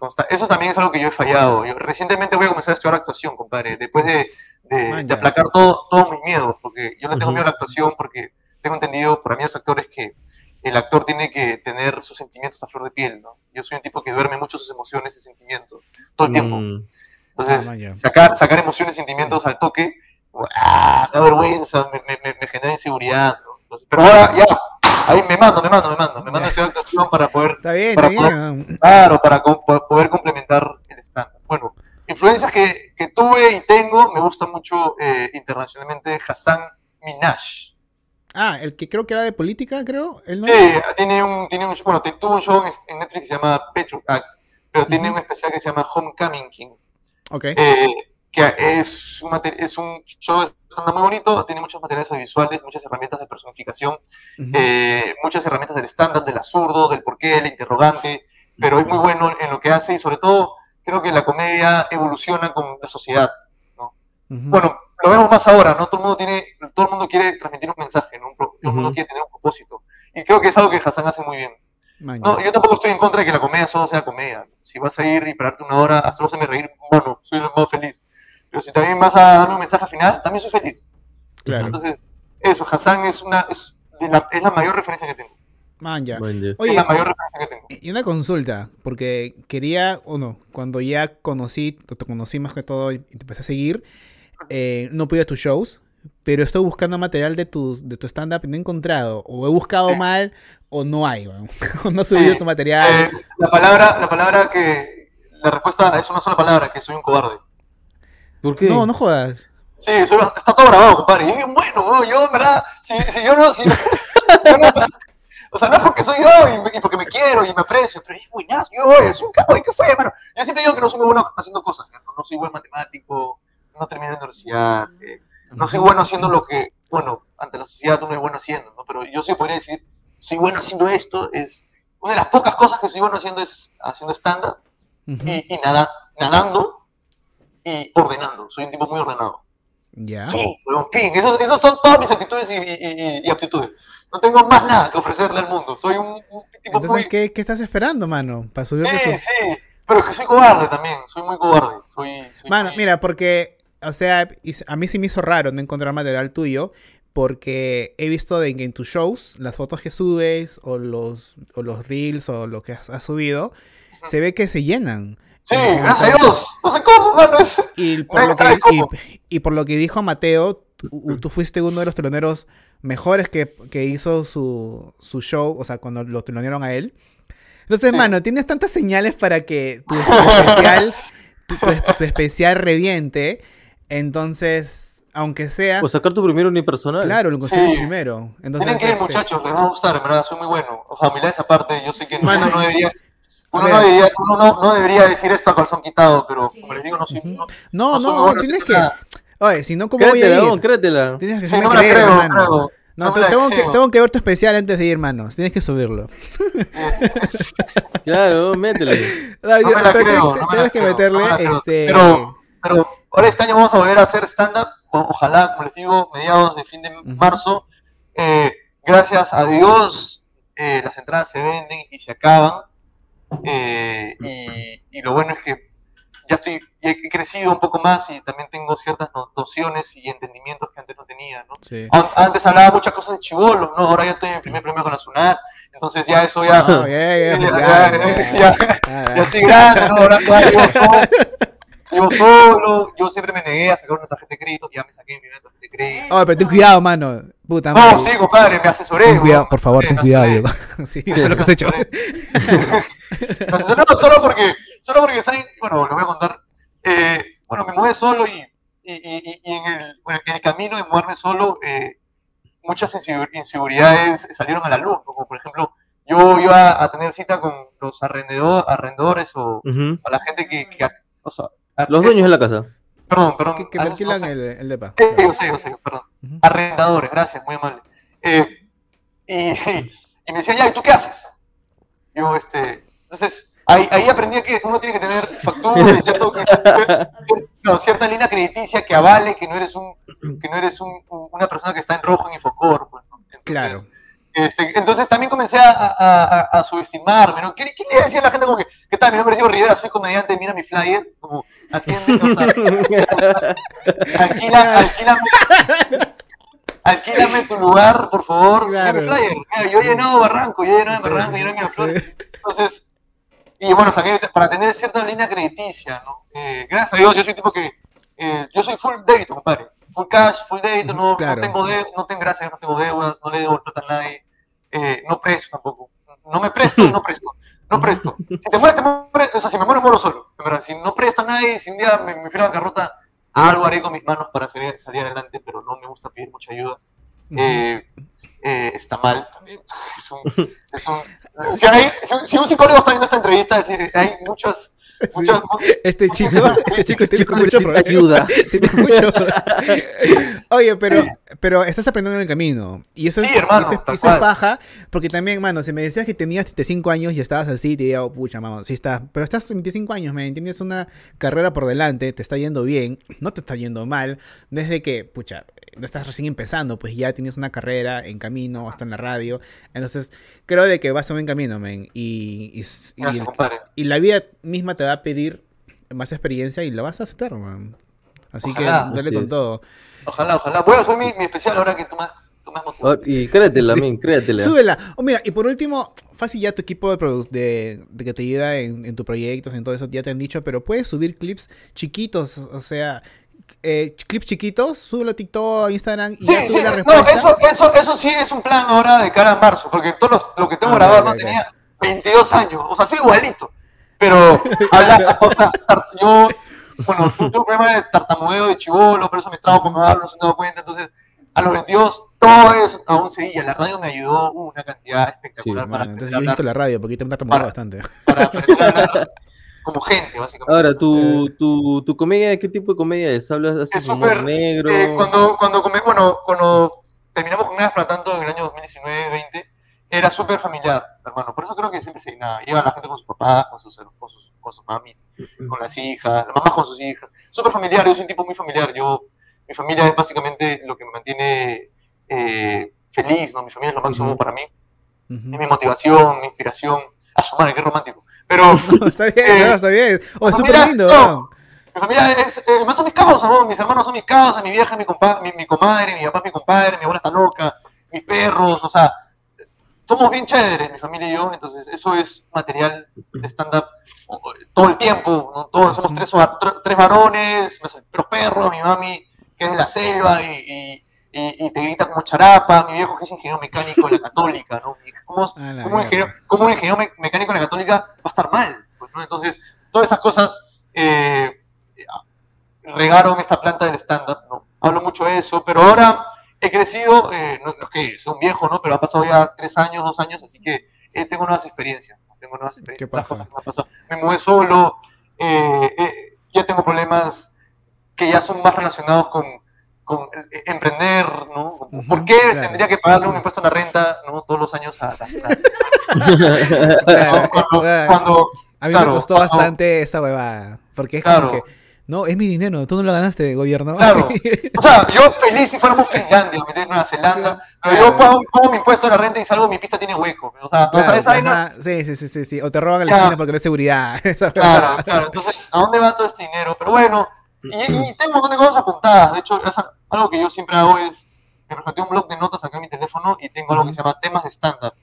Consta- Eso también es algo que yo he fallado. Yo recientemente voy a comenzar a estudiar actuación, compadre, después de, de, Man, de aplacar todo, todos mis miedos, porque yo le tengo miedo a la actuación porque tengo entendido por amigos actores que el actor tiene que tener sus sentimientos a flor de piel, ¿no? Yo soy un tipo que duerme mucho sus emociones y sentimientos, todo el tiempo. Mm, Entonces, Ah, sacar, sacar emociones y sentimientos al toque, ¡ah! me da vergüenza, me, me- me- genera inseguridad, ¿no? Pero ahora ya, ahí me mando, me mando, me mando, me mando a estudiar actuación para poder Está bien, Para está bien. Claro, para po- poder complementar el estándar. Bueno, influencias que, que tuve y tengo, me gusta mucho eh, internacionalmente Hassan Minaj. Ah, el que creo que era de política, creo. Él no Sí, era? tiene un, tiene un, bueno, tuvo un show en, Netflix que se llama Patriot Act, pero tiene Ujú. un especial que se llama Homecoming King, Ok. eh, que es un, es un show stand-up muy bonito, tiene muchos materiales audiovisuales, muchas herramientas de personificación, Ujú. eh, muchas herramientas del estándar, del absurdo, del porqué, el interrogante, pero es muy bueno en lo que hace y sobre todo creo que la comedia evoluciona con la sociedad. Ujú. Bueno, lo vemos más ahora, ¿no? Todo el mundo tiene, todo el mundo quiere transmitir un mensaje, ¿no? Todo el mundo Ujú. quiere tener un propósito. Y creo que es algo que Hassan hace muy bien. No, yo tampoco estoy en contra de que la comedia solo sea comedia. Si vas a ir y pararte una hora, solo hacerme reír, bueno, soy el más feliz. Pero si también vas a darme un mensaje final, también soy feliz. Claro. Entonces, eso, Hassan es una, es, de la, es la mayor referencia que tengo. Man, ya. man, ya. es Oye, la mayor referencia que tengo. y una consulta, porque quería, o no, cuando ya conocí, o te conocí más que todo y te empecé a seguir, eh, no pude ir a tus shows, pero estoy buscando material de tu, de tu stand-up y no he encontrado. O he buscado Sí. mal, o no hay, o no he subido Sí, tu material. Eh, la palabra, la palabra que, la respuesta es una sola palabra, que soy un cobarde. ¿Por qué? no, no jodas. Sí, soy- está todo grabado, compadre. Y es bien bueno, yo en verdad, si, si yo no, si, yo no- o sea, no es porque soy yo y, porque me quiero y me aprecio, pero es buenazo, yo soy un cabrón, ¿qué fue, hermano? Yo siempre digo que no soy muy bueno haciendo cosas, ¿no? No soy buen matemático, no terminé la universidad, eh, no soy bueno haciendo lo que, bueno, ante la sociedad uno es bueno haciendo, ¿no? Pero yo sí podría decir, soy bueno haciendo esto, es una de las pocas cosas que soy bueno haciendo es haciendo stand-up y nada, nadando y ordenando. Soy un tipo muy ordenado. Ya. Fin, weón, fin. Esos, esos son todas mis actitudes y, y- y- y aptitudes. No tengo más nada que ofrecerle al mundo. Soy un, un tipo Entonces, muy... ¿qué, qué estás esperando, mano? Para subirte Sí, tu- sí. Pero es que soy cobarde también. Soy muy cobarde. Soy, soy Mano, muy- mira, porque, o sea, a mí sí me hizo raro no encontrar material tuyo, porque he visto de que en tus shows, las fotos que subes, o los, o los reels, o lo que has, has subido, se ve que se llenan. Sí, gracias a Dios. No sé cómo, mano. Es... Y por, lo que, y, cómo. y por lo que dijo Mateo, tú, tú fuiste uno de los teloneros mejores que, que hizo su, su show, o sea, cuando lo telonearon a él. Entonces, Sí. mano, tienes tantas señales para que tu, tu especial, tu, tu- tu especial reviente. Entonces, aunque sea, O sacar tu primer unipersonal. claro, lo consigues Sí. primero. Entonces, Tienen que ir, este, muchachos. Les va a gustar, en verdad. Soy muy bueno. O familiares aparte. Yo sé que Mano, no debería... Uno, no debería, uno no, no debería decir esto a calzón quitado, pero como les digo, no soy... No- no, no, tienes que. nada. Oye, si no, ¿cómo voy a ir? créetela. Tienes que Sí, hacerme no me la creer, creo, hermano. creo. No, tengo, que, tengo que ver tu especial antes de ir, hermanos. Tienes que subirlo. Claro, métele. No, yo- No me la pero creo, tienes, no me tienes la que creo, meterle no me la creo. este. Pero- Pero ahora este año vamos a volver a hacer stand-up. Ojalá, como les digo, mediados de fin de marzo. Eh, gracias a Dios, eh, las entradas se venden y se acaban. Eh, y, y lo bueno es que ya estoy, ya he crecido un poco más y también tengo ciertas no- nociones y entendimientos que antes no tenía, ¿no? Sí. An- Antes hablaba muchas cosas de chivolo, ¿no? Ahora ya estoy en mi primer premio con la SUNAT, entonces ya eso ya... Ya, pues, estoy grande, ¿no? Ahora ya vivo solo, vivo solo, yo siempre me negué a sacar una tarjeta de crédito, ya me saqué mi primera tarjeta de crédito. Oye, pero ten cuidado, mano. Puta No, madre. sí, compadre, me asesoré. Ten cuidado, por favor, ten cuidado, me Diego. Sí, eso es lo que has hecho. asesoré. Me asesoré no, solo porque, solo porque, ¿saben? Bueno, lo voy a contar. Eh, bueno, me mudé solo y, y, y- y en, el, bueno, en el camino de mudarme solo, eh, muchas insegu- inseguridades salieron a la luz, como por ejemplo, yo iba a tener cita con los arrendadores o a la gente que... que o sea, a- Los dueños de la casa. Perdón, perdón. Que, te alquilan sé. el, el depa. Eh, yo sé, yo sé, perdón. Arrendadores, gracias, muy amable. Eh, y, y me decían, ya, ¿y tú qué haces? Yo, este, entonces, ahí, ahí aprendí que uno tiene que tener factura y cierto, no, cierta línea crediticia que avale que no eres un, que no eres un- un- una persona que está en rojo en Infocor. pues, ¿no? Entonces, Claro. Este, entonces también comencé a, a, a- a subestimarme, ¿no? ¿Qué, qué le decía a la gente como que, ¿qué tal? Mi nombre es Diego Rivera, soy comediante, mira mi flyer, como, atiende, o sea, alquila, alquílame, alquílame tu lugar, por favor, mira mi Claro. flyer, Mira, yo he llenado Barranco, yo he llenado Sí, Barranco, yo he llenado Miraflores, sí. entonces, y bueno, saqué para tener cierta línea crediticia, ¿no? Eh, gracias a Dios, yo soy tipo que, eh, yo soy full débito, compadre, full cash, full débito, no, Claro. no tengo deudas, no tengo, gracias, no tengo deudas, no le debo plata a nadie, eh, no presto tampoco, no me presto, no presto, no presto. Si te mueres, te mueres, o sea, si me muero, muero solo, verdad, si no presto a nadie, si un día me, me fui a la bancarrota, algo haré con mis manos para salir, salir adelante, pero no me gusta pedir mucha ayuda. Eh, eh, está mal también. Es un, es un- si, hay- si un- si un psicólogo está viendo esta entrevista, es decir, hay muchas, Sí. muchas, Este chico, este chico tiene Chico mucho ayuda. Tiene mucho. Oye, pero, pero estás aprendiendo en el camino. Y eso, es- Sí, hermano, eso, es- eso es paja. Porque también, mano, si me decías que tenías 35 años y estabas así, te diría, oh, pucha, mamá, sí estás. Pero estás 25 años, me tienes una carrera por delante, te está yendo bien, no te está yendo mal. Desde que, pucha, no estás recién empezando, pues ya tienes una carrera en camino, hasta en la radio. Entonces, creo de que vas a un buen camino, men. Y, y, y- gracias, compadre. y la vida misma te va a pedir más experiencia y la vas a aceptar, man. Así Ojalá. que dale Así con es. todo. Ojalá, ojalá. Voy a hacer mi, mi especial ahora que tú. Oh, y créetela, Sí. men, créetela. Súbela. Oh, mira, y por último, fácil ya tu equipo de, de, de que te ayuda en, en tus proyectos, en todo eso, ya te han dicho, pero puedes subir clips chiquitos, o sea, eh, clips chiquitos, súbelo a TikTok, a Instagram y Sí, ya sí, la no, eso, eso, eso sí es un plan ahora de cara a marzo, porque todo lo, lo que tengo Ah, grabado no tenía 22 años, o sea, soy igualito. Pero, habla, o sea, yo, bueno, tuve un problema de tartamudeo de chivolo, por eso me trago con hablar, no se han dado cuenta, entonces, a los 22, todo eso aún seguía, la radio me ayudó una cantidad espectacular Sí, para, Mano, entonces yo a necesito hablar, la radio porque te me Para- bastante. para aprender a hablar como gente, básicamente. Ahora, tu, tu, tu comedia, ¿qué tipo de comedia es? ¿Hablas Es humor súper, negro? Eh, cuando, cuando, come- bueno, cuando terminamos con Nada Tanto en el año 2019-20, era súper familiar, hermano. Por eso creo que siempre se nada. Iba la gente con sus papás, con sus, con sus, con sus mamis, con las hijas, las mamás con sus hijas. Súper familiar, yo soy un tipo muy familiar. Yo, mi familia es básicamente lo que me mantiene eh, feliz, ¿no? Mi familia es lo máximo Ujú. para mí. Ujú. Es mi motivación, mi inspiración. A su madre, qué romántico. Pero No, está bien, Eh, no, está bien. Oh, es súper lindo, no. Mi familia es, eh, más son mis causas, ¿no? mis hermanos son mis causas, mi vieja es mi, compa mi, mi comadre, mi papá es mi compadre, mi abuela está loca, mis perros, o sea, somos bien chéveres, mi familia y yo, entonces eso es material de stand-up todo el tiempo, ¿no? Todos somos tres, tres varones, los perros, mi mami que es de la selva y, y, y- y te grita como charapa, mi viejo que es ingeniero mecánico de la católica, ¿no? ¿Cómo, cómo un ingeniero, cómo un ingeniero me- mecánico de la católica va a estar mal? Pues, ¿no? Entonces, todas esas cosas eh, regaron esta planta del stand-up, ¿no? Hablo mucho de eso, pero ahora he crecido, eh, no, no es que viejo, ¿no? Pero ha pasado ya tres años, dos años, así que eh, tengo nuevas experiencias. Tengo nuevas experiencias. Qué cosas que me. Me mudé solo, eh, eh, ya tengo problemas que ya son más relacionados con, con emprender, ¿no? ¿Por qué claro. tendría que pagarle un impuesto a la renta, ¿no? Todos los años a la... Claro, cuando, cuando- A mí claro, me costó cuando- bastante esa huevada. Porque es Claro. como que, no, es mi dinero, tú no lo ganaste, gobierno. Claro. O sea, yo feliz si fuéramos Finlandia, ¿me entiendes? Nueva Zelanda, pero yo pago, pago mi impuesto a la renta y salgo, mi pista tiene hueco. O sea, Claro, esa vaina- sí, sí, sí, sí. O te roban la Claro. esquina porque no hay seguridad. Claro, claro. Entonces, ¿a dónde va todo este dinero? Pero bueno, y, y tengo un montón de cosas apuntadas. De hecho, algo que yo siempre hago es, me refleté un blog de notas acá en mi teléfono y tengo algo que se llama temas de stand-up.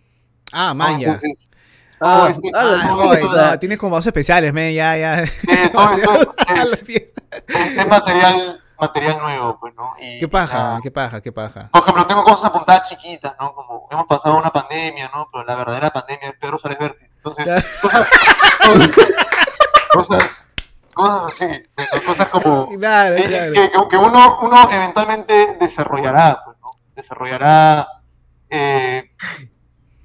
Ah, ¿no? man. Entonces, Ah, esto- ah, no, tienes como vasos especiales, men, ya, ya. eh, todo esto es, fiesta. es- es material, material nuevo, pues, ¿no? Y, Qué paja, qué paja, qué paja. Por ejemplo, tengo cosas apuntadas chiquitas, ¿no? Como hemos pasado una pandemia, ¿no? Pero la verdadera pandemia es Pedro Suárez Vértiz. Entonces, cosas, cosas, cosas así, cosas como Claro, que, claro. que- que uno, uno eventualmente desarrollará, pues, ¿no? desarrollará. eh,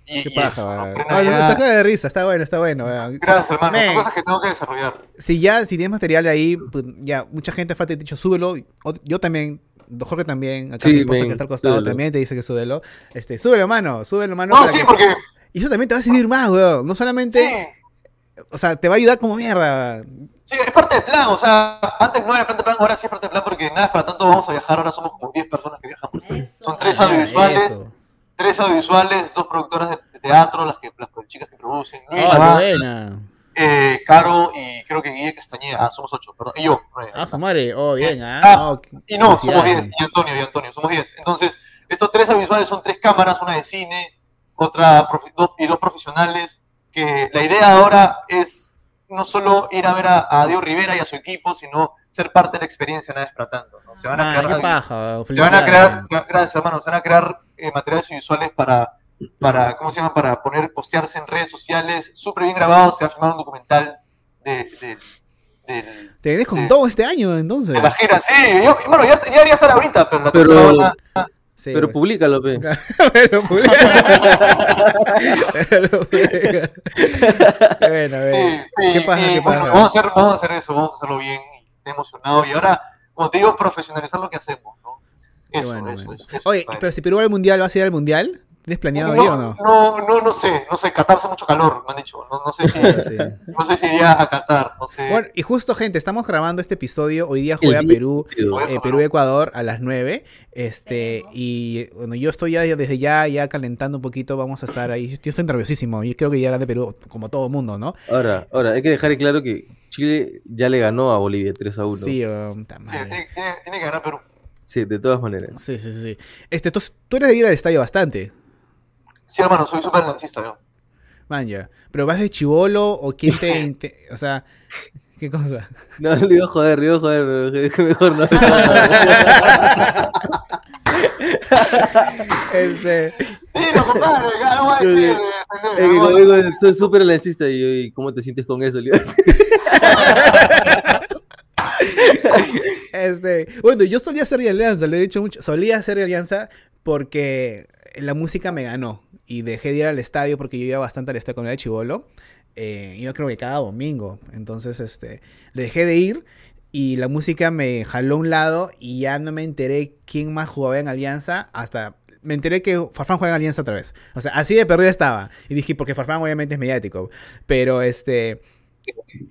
y, Qué y paja, eso. Plena Ah, no, ya- está de risa, está bueno, está bueno. weón. Gracias, hermano. Son cosas que tengo que desarrollar. Si ya, si tienes material ahí, pues, ya, mucha gente te ha dicho, súbelo. Yo también, Jorge también, acá Sí, mi esposa que está al costado súbelo. también te dice que súbelo. Este, súbelo, mano, súbelo, mano. No, sí, que- porque. Y eso también te va a servir más, weón. No solamente, Sí, o sea, te va a ayudar como mierda. sí, es parte del plan. O sea, antes no era parte del plan, ahora sí es parte del plan porque nada, para tanto vamos a viajar. Ahora somos como 10 personas que viajamos. Eso. Son tres Ah, audiovisuales. eso. Tres audiovisuales, dos productoras de, de teatro, las que las chicas que producen. Ah, Laván, buena. eh, Caro y creo que Guille Castañeda. Ah, somos ocho, perdón. Y yo. Ah, su madre. Oh, bien, ah. Ah, Y no, somos. 10. Y Antonio, y Antonio, somos 10. Entonces, estos tres audiovisuales son tres cámaras, una de cine, otra dos, y dos profesionales. Que la idea ahora es no solo ir a ver a, a Diego Rivera y a su equipo, sino ser parte de la experiencia para tanto. ¿no? Se van a Ah, crear, qué paja. se van a crear, se va- gracias hermano, se van a crear eh, materiales audiovisuales para, para, ¿cómo se llama? Para poner, postearse en redes sociales, súper bien grabado, se va a filmar un documental de, de, del- Te vienes con todo este año, entonces. de la gira. Sí, yo, bueno, ya, ya debería estar ahorita, pero la Pero- cosa va a- Sí, Pero públicalo, pe. Pero publica. Pero publica. Bueno, a ver. Sí, sí, ¿Qué pasa? ¿Qué bueno, pasa? vamos, a hacer, vamos a hacer eso, vamos a hacerlo bien, y estoy emocionado. Y ahora, te digo, profesionalizar lo que hacemos, ¿no? Eso, bueno, eso, bueno. eso, Oye, pero si Perú va al mundial, ¿vas a ir al mundial? ¿Tienes planeado no, ir o no? No, no, no sé, no sé, Qatar hace mucho calor, me han dicho. No, no sé si, Sí. no sé si iría a Qatar, no sé. Bueno, y justo, gente, estamos grabando este episodio. Hoy día juega día- Perú, eh, Perú-Ecuador a las 9. Este, y bueno, yo estoy ya desde ya, ya calentando un poquito. Vamos a estar ahí. Yo estoy nerviosísimo. Yo creo que ya gane Perú, como todo el mundo, ¿no? Ahora, ahora, hay que dejar claro que Chile ya le ganó a Bolivia 3 a 1. Sí, oh, Sí, tiene, tiene- tiene que ganar Perú. Sí, de todas maneras. Sí, sí, sí. Este, entonces, tú eres de ir al estadio bastante. Sí, hermano, soy súper lancista yo. Man, ya. ¿Pero vas de chivolo o quién te, O sea, ¿qué cosa? No, le iba a joder, le iba a joder, pero mejor no. Este. Sí, no, compadre, ya no voy a decir. este, Es que no voy a como decir. digo, soy súper lancista y, yo, ¿y cómo te sientes con eso? Le. Este, bueno, yo solía hacer alianza, lo he dicho mucho. Solía hacer alianza porque la música me ganó. Y dejé de ir al estadio porque yo iba bastante al estadio con el chivolo. Eh, iba creo que cada domingo. Entonces, este, dejé de ir. Y la música me jaló a un lado. Y ya no me enteré quién más jugaba en alianza. Hasta me enteré que Farfán juega en alianza otra vez. O sea, así de perdido estaba. Y dije, porque Farfán obviamente es mediático. Pero este.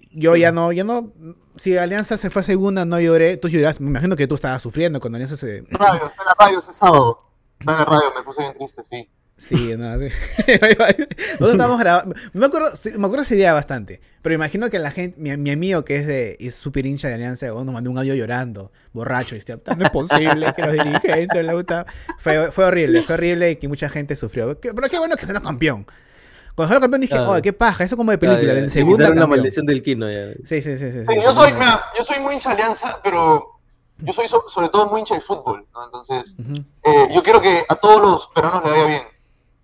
Yo ya no, ya no. Si Alianza se fue a segunda, no lloré. Tú lloras. Me imagino que tú estabas sufriendo cuando Alianza se. Radio, está la radio ese sábado. Está la radio, me puse bien triste, sí. Sí, no, sí. Nosotros estábamos grabando. Me acuerdo, sí, me acuerdo ese día bastante. Pero imagino que la gente, mi, mi amigo que es de es súper hincha de Alianza, nos mandó un audio llorando, borracho. Y decía, no es posible que los dirigentes le gusta. Fue, fue horrible, fue horrible y que mucha gente sufrió. Pero qué bueno que salió campeón. Cuando salió campeón dije, oh, qué paja, eso como de película. En segunda la campeón. maldición del ya. Sí, sí, sí, sí. Sí, sí, yo soy, yo soy muy hincha de Alianza, pero yo soy so- sobre todo muy hincha del fútbol, ¿no? Entonces, eh, yo quiero que a todos los peruanos le vaya bien.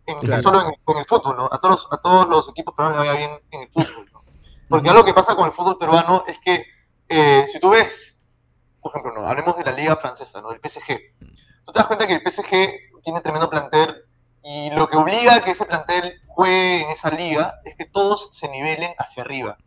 En, Claro. Solo en, en el fútbol, ¿no? A todos, a todos los equipos peruanos le vaya bien en el fútbol, ¿no? Porque algo que pasa con el fútbol peruano es que, eh, si tú ves, por ejemplo, no, hablemos de la liga francesa, ¿no? Del PSG. Tú te das cuenta que el PSG tiene tremendo plantel y lo que obliga a que ese plantel juegue en esa liga es que todos se nivelen hacia arriba.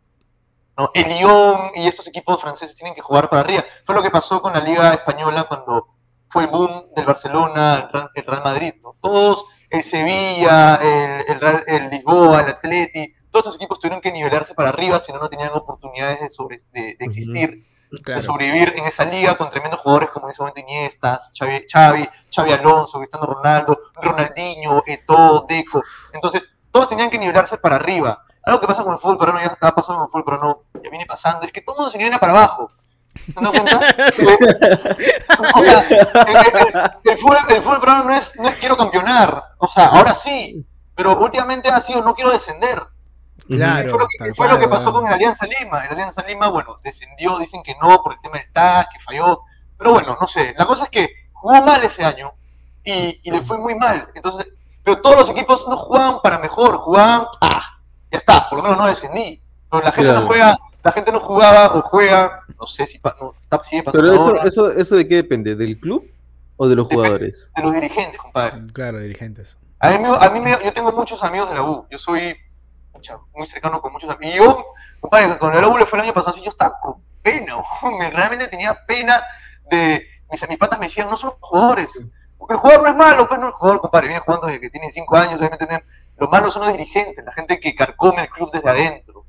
¿no? El Lyon y estos equipos franceses tienen que jugar para arriba. Fue lo que pasó con la Liga Española cuando fue el boom del Barcelona, el el Real Madrid. ¿no? Todos, el Sevilla, el, el, Real- el Lisboa, el Atleti, todos estos equipos tuvieron que nivelarse para arriba, si no, no tenían oportunidades de, sobre, de, de existir, de Claro. sobrevivir en esa liga con tremendos jugadores como en ese momento Iniesta, Xavi, Xavi, Xavi Alonso, Cristiano Ronaldo, Ronaldinho, Eto'o, Deco. Entonces, todos tenían que nivelarse para arriba. Algo que pasa con el fútbol peruano, ya ha pasado con el fútbol peruano, ya viene pasando, es que todo el mundo se nivela para abajo. ¿Se dan cuenta? o sea, el, el- el fútbol, el fútbol peruano no es, no es quiero campeonar. O sea, ahora sí. Pero últimamente ha sido no quiero descender. Claro. fue lo que, tal fue cual, lo que pasó con el Alianza Lima. El Alianza Lima, bueno, descendió, dicen que no por el tema del TAS, que falló. Pero bueno, no sé. La cosa es que jugó mal ese año y, y le fue muy mal. Entonces, pero todos los equipos no jugaban para mejor, jugaban, ah, ya está, por lo menos no descendí. Pero la gente Claro. no juega, la gente no jugaba o juega, no sé si pa- no, está- sigue pasando Pero eso, ahora. eso, eso de qué depende, ¿del club ¿O de los jugadores? de los dirigentes, compadre. Claro, dirigentes. A mí, me- a mí me- yo tengo muchos amigos de la U. Yo soy muy cercano con muchos amigos. Y yo, compadre, con el U le fue el año pasado, yo estaba con pena. Realmente tenía pena de. Mis, mis patas me decían, no son los jugadores. Porque el jugador no es malo, pues no el jugador, compadre, viene jugando desde que tiene 5 años. Obviamente, no es- lo malo son los dirigentes, la gente que carcome el club desde adentro.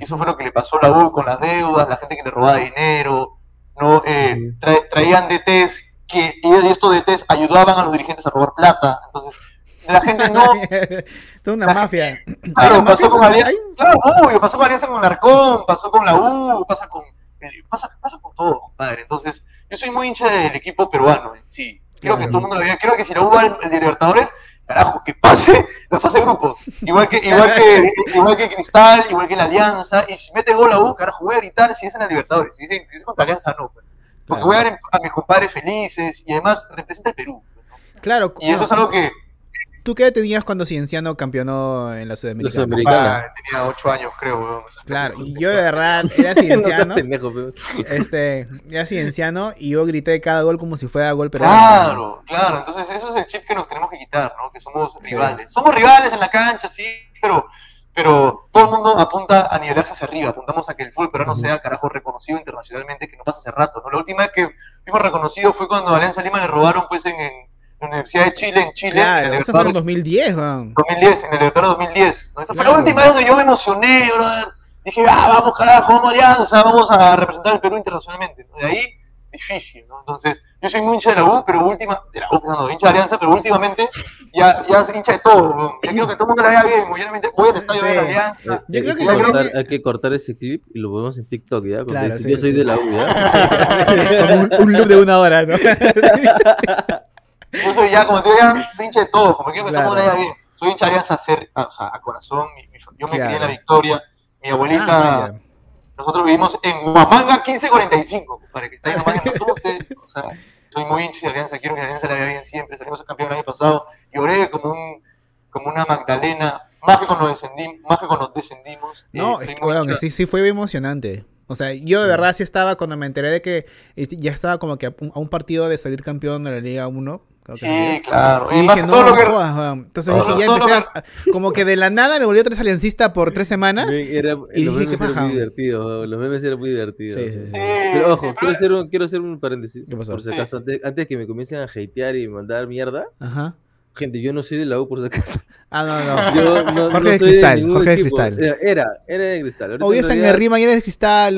Eso fue lo que le pasó a la U con las deudas, la gente que le robaba dinero, no eh, tra- traían DTs que y estos DTs ayudaban a los dirigentes a robar plata. Entonces, la gente no. Toda una La- mafia. Claro, pasó con Alianza. Claro, obvio, pasó con Alianza con Narcón, pasó con la U, pasa con. eh, Pasa, pasa con todo, compadre. Entonces, yo soy muy hincha del equipo peruano en sí. Quiero que todo el mundo lo vea. Quiero que si la U va al Libertadores, carajo, que pase la fase de grupos. Igual que, igual que, igual que Cristal, igual que la Alianza. Y si mete gol la U, carajo, voy a gritar si es en la Libertadores. Si es, en- si es contra Alianza, no. pues. Porque Claro. voy a ver a mis compadres felices y además representa el Perú. ¿no? Claro, Y eso es algo que ¿tú qué edad tenías cuando Cienciano campeonó en la Sudamericana? Sudamericana. compadre, tenía 8 años, creo. weón. O sea, Claro, y yo de verdad era no cienciano, pendejo, pero- este, era cienciano y yo grité cada gol como si fuera gol peruano. Claro, claro. Entonces, eso es el chip que nos tenemos que quitar, ¿no? Que somos Sí. rivales. Somos rivales en la cancha, sí, pero, pero todo el mundo apunta a nivelarse hacia arriba. Apuntamos a que el fútbol peruano sea, carajo, reconocido internacionalmente, que no pasa hace rato, ¿no? La última vez que fuimos reconocidos fue cuando a Alianza Lima le robaron, pues, en, en la Universidad de Chile, en Chile, en Claro, el eso fue en Libertadores 2010, weón. 2010, en el Libertadores 2010. ¿no? Esa fue la última vez donde yo me emocioné, brother. Dije, ah, vamos, carajo, vamos Alianza, vamos a representar al Perú internacionalmente. ¿no? De ahí, difícil, ¿no? Entonces, yo soy muy hincha de la U, pero última, de la U, no, hincha de Alianza, pero últimamente ya, ya soy hincha de todo, ¿no? Ya quiero que todo el mundo la vea bien, obviamente voy al estadio Sí. a ver a Alianza. Yo Hay creo que que también- cortar- también- hay que cortar ese clip y lo ponemos en TikTok, ¿ya? Cuando Claro, sí, yo soy sí, de sí. la U, ¿ya? Como un, un loop de una hora, ¿no? Yo soy ya, como te digo, ya soy hincha de todo, como quiero que todo Claro. vea bien. Soy hincha de Alianza a, ser, a, o sea, a corazón, mi- mi- yo me crié en la. Victoria, mi abuelita... Ah. Nosotros vivimos en Huamanga 1545, para que está ahí nomás en Matute. O sea, soy muy hincha de Alianza, quiero que Alianza la vea bien siempre. Salimos campeón el año pasado. Lloré como, un, como una Magdalena, más que cuando descendimos. Más que cuando descendimos. Eh, No, weón, hincha- sí, sí fue emocionante. O sea, yo de verdad sí estaba cuando me enteré de que eh, ya estaba como que a un partido de salir campeón de la Liga 1. Sí, sí. claro. Y dije, no, no que... jodas. Entonces dije, ya empecé a, como que de la nada me volví otra vez aliancista por tres semanas. Era- Y los dije, memes ¿qué eran paja? muy divertidos, los memes eran muy divertidos. Sí, sí, sí. Sí, Pero ojo, sí, quiero hacer un, quiero hacer un paréntesis. ¿Qué pasó? Por si Sí. acaso, antes, antes que me comiencen a hatear y mandar mierda. Ajá. Gente, yo no soy de la U por si acaso. Ah, no, no. Yo no, Jorge no de Cristal, ningún Jorge de. Cristal. Era, era, era de cristal. Ahorita Hoy en está en el rima y eres cristal,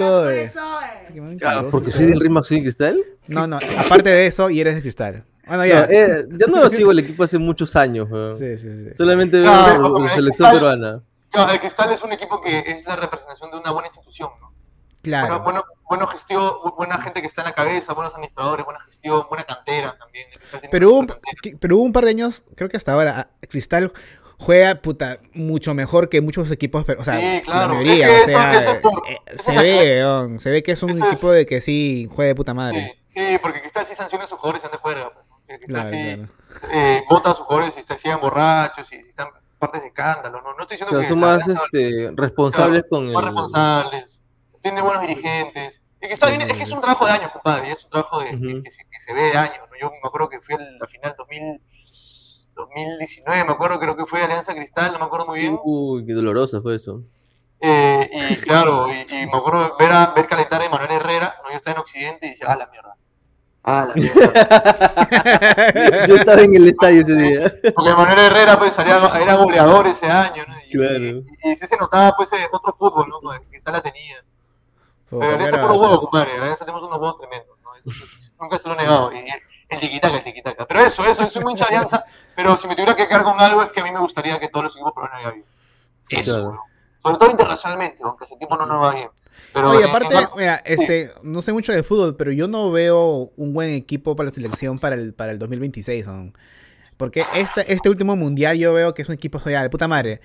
Claro, Porque soy del. Rima, soy de cristal. No, no, aparte de eso, y eres de cristal. Bueno, No, ya. eh, yo no lo sigo el equipo hace muchos años. weón. Sí, sí, sí. Solamente veo la- selección Cristal- peruana. Claro, el Cristal es un equipo que es la representación de una buena institución, ¿no? Claro. Bueno, bueno, bueno gestión, bu- buena gente que está en la cabeza, buenos administradores, buena gestión, buena cantera también. Pero hubo, pero hubo un par de años, creo que hasta ahora, ah, Cristal juega puta mucho mejor que muchos equipos, pero, o sea, Sí, claro. la mayoría, Es que o sea, eso es por- eh, eso se ve, weón, se ve que es un Eso es- equipo de que sí juega de puta madre. Sí, sí, porque Cristal sí sanciona a sus jugadores y anda juega. pues, ¿no? El Cristal Claro, sí claro. eh, vota a sus jugadores si está- siguen borrachos y si están partes de escándalo. No, no estoy diciendo Pero que son más este, responsables con más el. responsables, tiene buenos dirigentes. Es que, está Sí, bien, es que es un trabajo de años, compadre, es un trabajo de, que- se, que se ve de años. ¿no? Yo me acuerdo que fui a la final 2000, 2019, me acuerdo, creo que fue Alianza Cristal, no me acuerdo muy bien. Uy, qué doloroso fue eso. Eh, y claro, y, y me acuerdo ver, a, ver calentar a Manuel Herrera, ¿no? yo estaba en Occidente y decía, ah, la mierda. Ah, la. Yo estaba en el estadio ese día. Porque Manuel Herrera pues salía, era goleador ese año, ¿no? Y, Claro. y, y sí se notaba pues otro fútbol, ¿no? Pues, Que tal la tenía. Pero Alianza ¿qué por los era? huevos, compadre. Alianza tenemos unos huevos tremendos, ¿no? Eso, nunca se lo he negado. Y el tiquitaca, el tiquitaca. Pero eso, eso, soy muy hincha Alianza, pero si me tuviera que quedar con algo es que a mí me gustaría que todos los equipos peruanos bien. Sí, Eso, claro. Sobre todo internacionalmente, aunque ese tiempo no nos va bien. Pero Oye, en- aparte, mira, este, no sé mucho de fútbol, pero yo no veo un buen equipo para la selección para el, para el 2026. ¿no? Porque este, este último mundial yo veo que es un equipo ya de puta madre.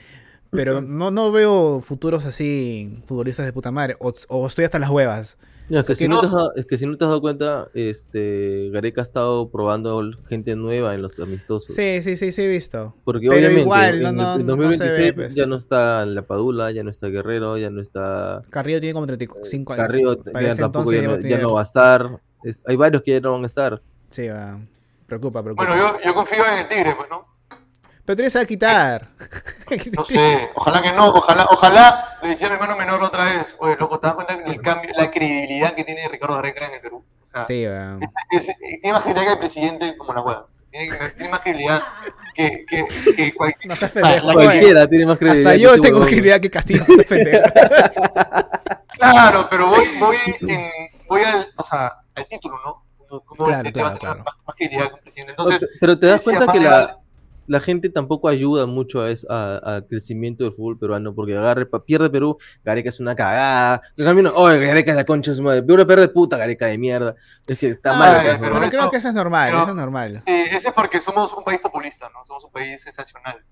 Pero no, no veo futuros así, futbolistas de puta madre. O, o estoy hasta las huevas. No, es, que O sea, si que no no- te has dado, es que si no te has dado cuenta, este, Gareca ha estado probando gente nueva en los amistosos. Sí, sí, sí, sí, he visto. Porque Pero obviamente igual, no, en, no, en no- no se 2026 ve, pues. ya no está La Padula, ya no está Guerrero, ya no está Carrillo tiene como 35 años. Carrillo, ya tampoco ya no, ya va a estar. Es- hay varios que ya no van a estar. Sí, va. Preocupa, preocupa. Bueno, yo, yo confío en el Tigre, pues, ¿no? Pero tú se va a quitar. No sé, ojalá que no, ojalá, ojalá le decía a mi hermano menor otra vez, oye, loco, ¿te das cuenta del cambio, la credibilidad que tiene Ricardo Gareca en el Perú? O sea, Sí, weón. es- tiene más credibilidad que el presidente como la hueá. Tiene, tiene más credibilidad que, que, que cualquier... No estás pendejo. Cualquiera tiene más credibilidad. Hasta yo tengo huevón. credibilidad que Castillo, no. Claro, pero voy, voy, en, voy al, o sea, al título, ¿no? Como, como Claro, este claro, claro. Más, más credibilidad que un presidente. O sea, Entonces, pero te das cuenta que más la, la gente tampoco ayuda mucho a eso- a- al crecimiento del fútbol peruano, porque agarre, pierde Perú, Gareca es una cagada. En cambio, no, oye, Gareca es la concha de su madre. Perú pierde puta, Gareca de mierda. Es que está Ah, mal. Pero, ¿no? pero creo eso- que eso es normal, pero- eso es normal. sí, ese es porque somos un país populista, ¿no? Somos un país sensacional.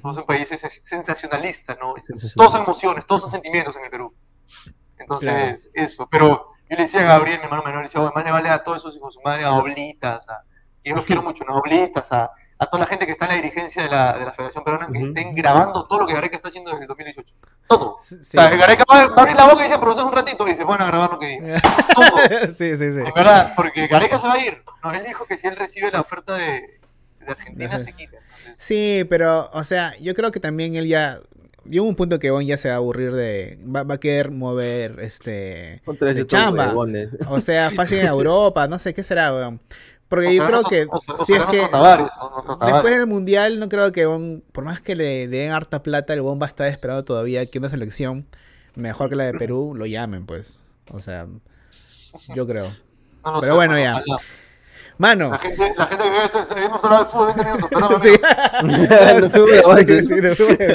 Somos un país sens- sensacionalista, ¿no? Sensacional. Todos son emociones, todos son sentimientos en el Perú. Entonces, eso. Pero yo le decía a Gabriel, mi hermano menor, le decía, oye, más le vale a todos esos hijos de su madre, a Oblitas, a, yo los quiero mucho, ¿no? A Oblitas, a, a toda la gente que está en la dirigencia de la, de la Federación Peruana, que estén grabando todo lo que Gareca está haciendo desde el 2018. Todo. Sí, O sea, Gareca va, va a abrir la boca y dice, profesor, un ratito, y se van a grabar lo que diga. Todo. sí, sí, sí. En verdad, porque Gareca se va a ir. No, él dijo que si él recibe la oferta de, de Argentina, se quita. Entonces, Sí, pero, o sea, yo creo que también él ya. Llega un punto que Bon ya se va a aburrir de. Va, va a querer mover este. De chamba. huevones. O sea, fácil en Europa, no sé qué será, weón. Porque o yo creo que o será- o si es que. Después del mundial, no creo que Bon, por más que le den harta plata, el Bon va a estar esperando todavía que una selección mejor que la de Perú lo llamen, pues. O sea, yo creo. No pero sé, bueno, no, ya. Mano. La gente, la gente que ve esto, hemos hablado de fútbol 20 minutos, perdón. Sí.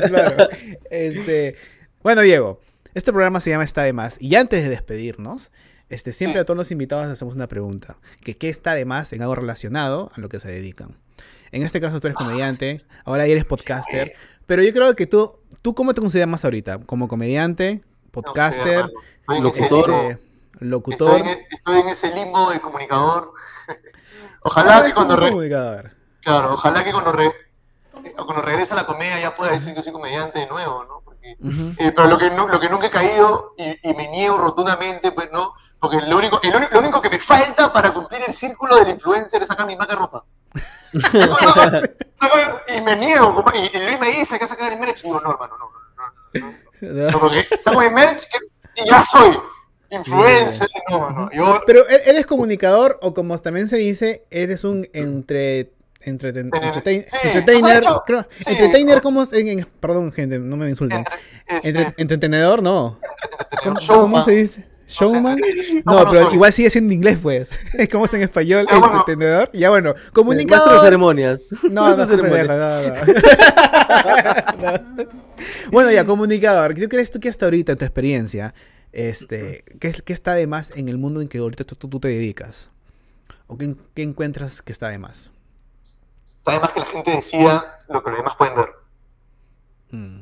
No claro. Este, bueno, Diego, este programa se llama Está de más. Y antes de despedirnos, este, siempre a todos los invitados hacemos una pregunta. Que ¿Qué está de más en algo relacionado a lo que se dedican? En este caso tú eres comediante, ahora eres podcaster. Pero yo creo que tú, ¿tú cómo te consideras más ahorita? ¿Como comediante, podcaster, No locutor. este, locutor? Estoy en, estoy en ese limbo de comunicador. Ojalá que cuando re- claro, ojalá que cuando, re- cuando regrese a la comedia ya pueda decir que soy comediante de nuevo, ¿no? Porque Ujú. Eh, pero lo que, nu- lo que nunca he caído y, y me niego rotundamente, pues no, porque lo único, el único- lo único que me falta para cumplir el círculo del influencer es sacar mi marca de ropa. y me niego, compa- y, y Luis me dice que sacar el merch, y digo, no, hermano, no, no, no, no, no, porque saco mi merch que- y ya soy influencer, no, no, yo, Pero ¿e- ¿eres comunicador o como también se dice, eres un entre, entreten- En el- entretain- sí, entertainer? o sea, de hecho, creo- sí, entertainer, o- ¿cómo es? En- en- perdón, gente, no me insulten. entre- este, Entre- entretenedor, no. ¿Cómo, se dice? ¿Showman? No, no pero igual sigue siendo inglés, pues. ¿Cómo es en español? Ya, bueno. Entretenedor. Ya bueno, de comunicador. ceremonias. No, no, ceremonias. no, no. Bueno, ya, comunicador. ¿Qué crees tú que hasta ahorita, en tu experiencia, este, qué, es- qué está de más en el mundo en que ahorita tú, tú- tú te dedicas? ¿O qué, qué encuentras que está de más? Además que la gente decida lo que los demás pueden ver. Mm,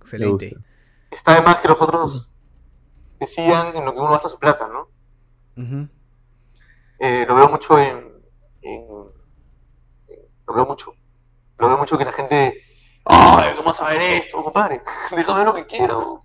Excelente. Está de más que los otros decidan en lo que uno gasta su plata, ¿no? Eh, lo veo mucho en, en- en- Lo veo mucho. Lo veo mucho que la gente... ¡Ay, cómo vas a ver esto, compadre! Déjame ver lo que quiero.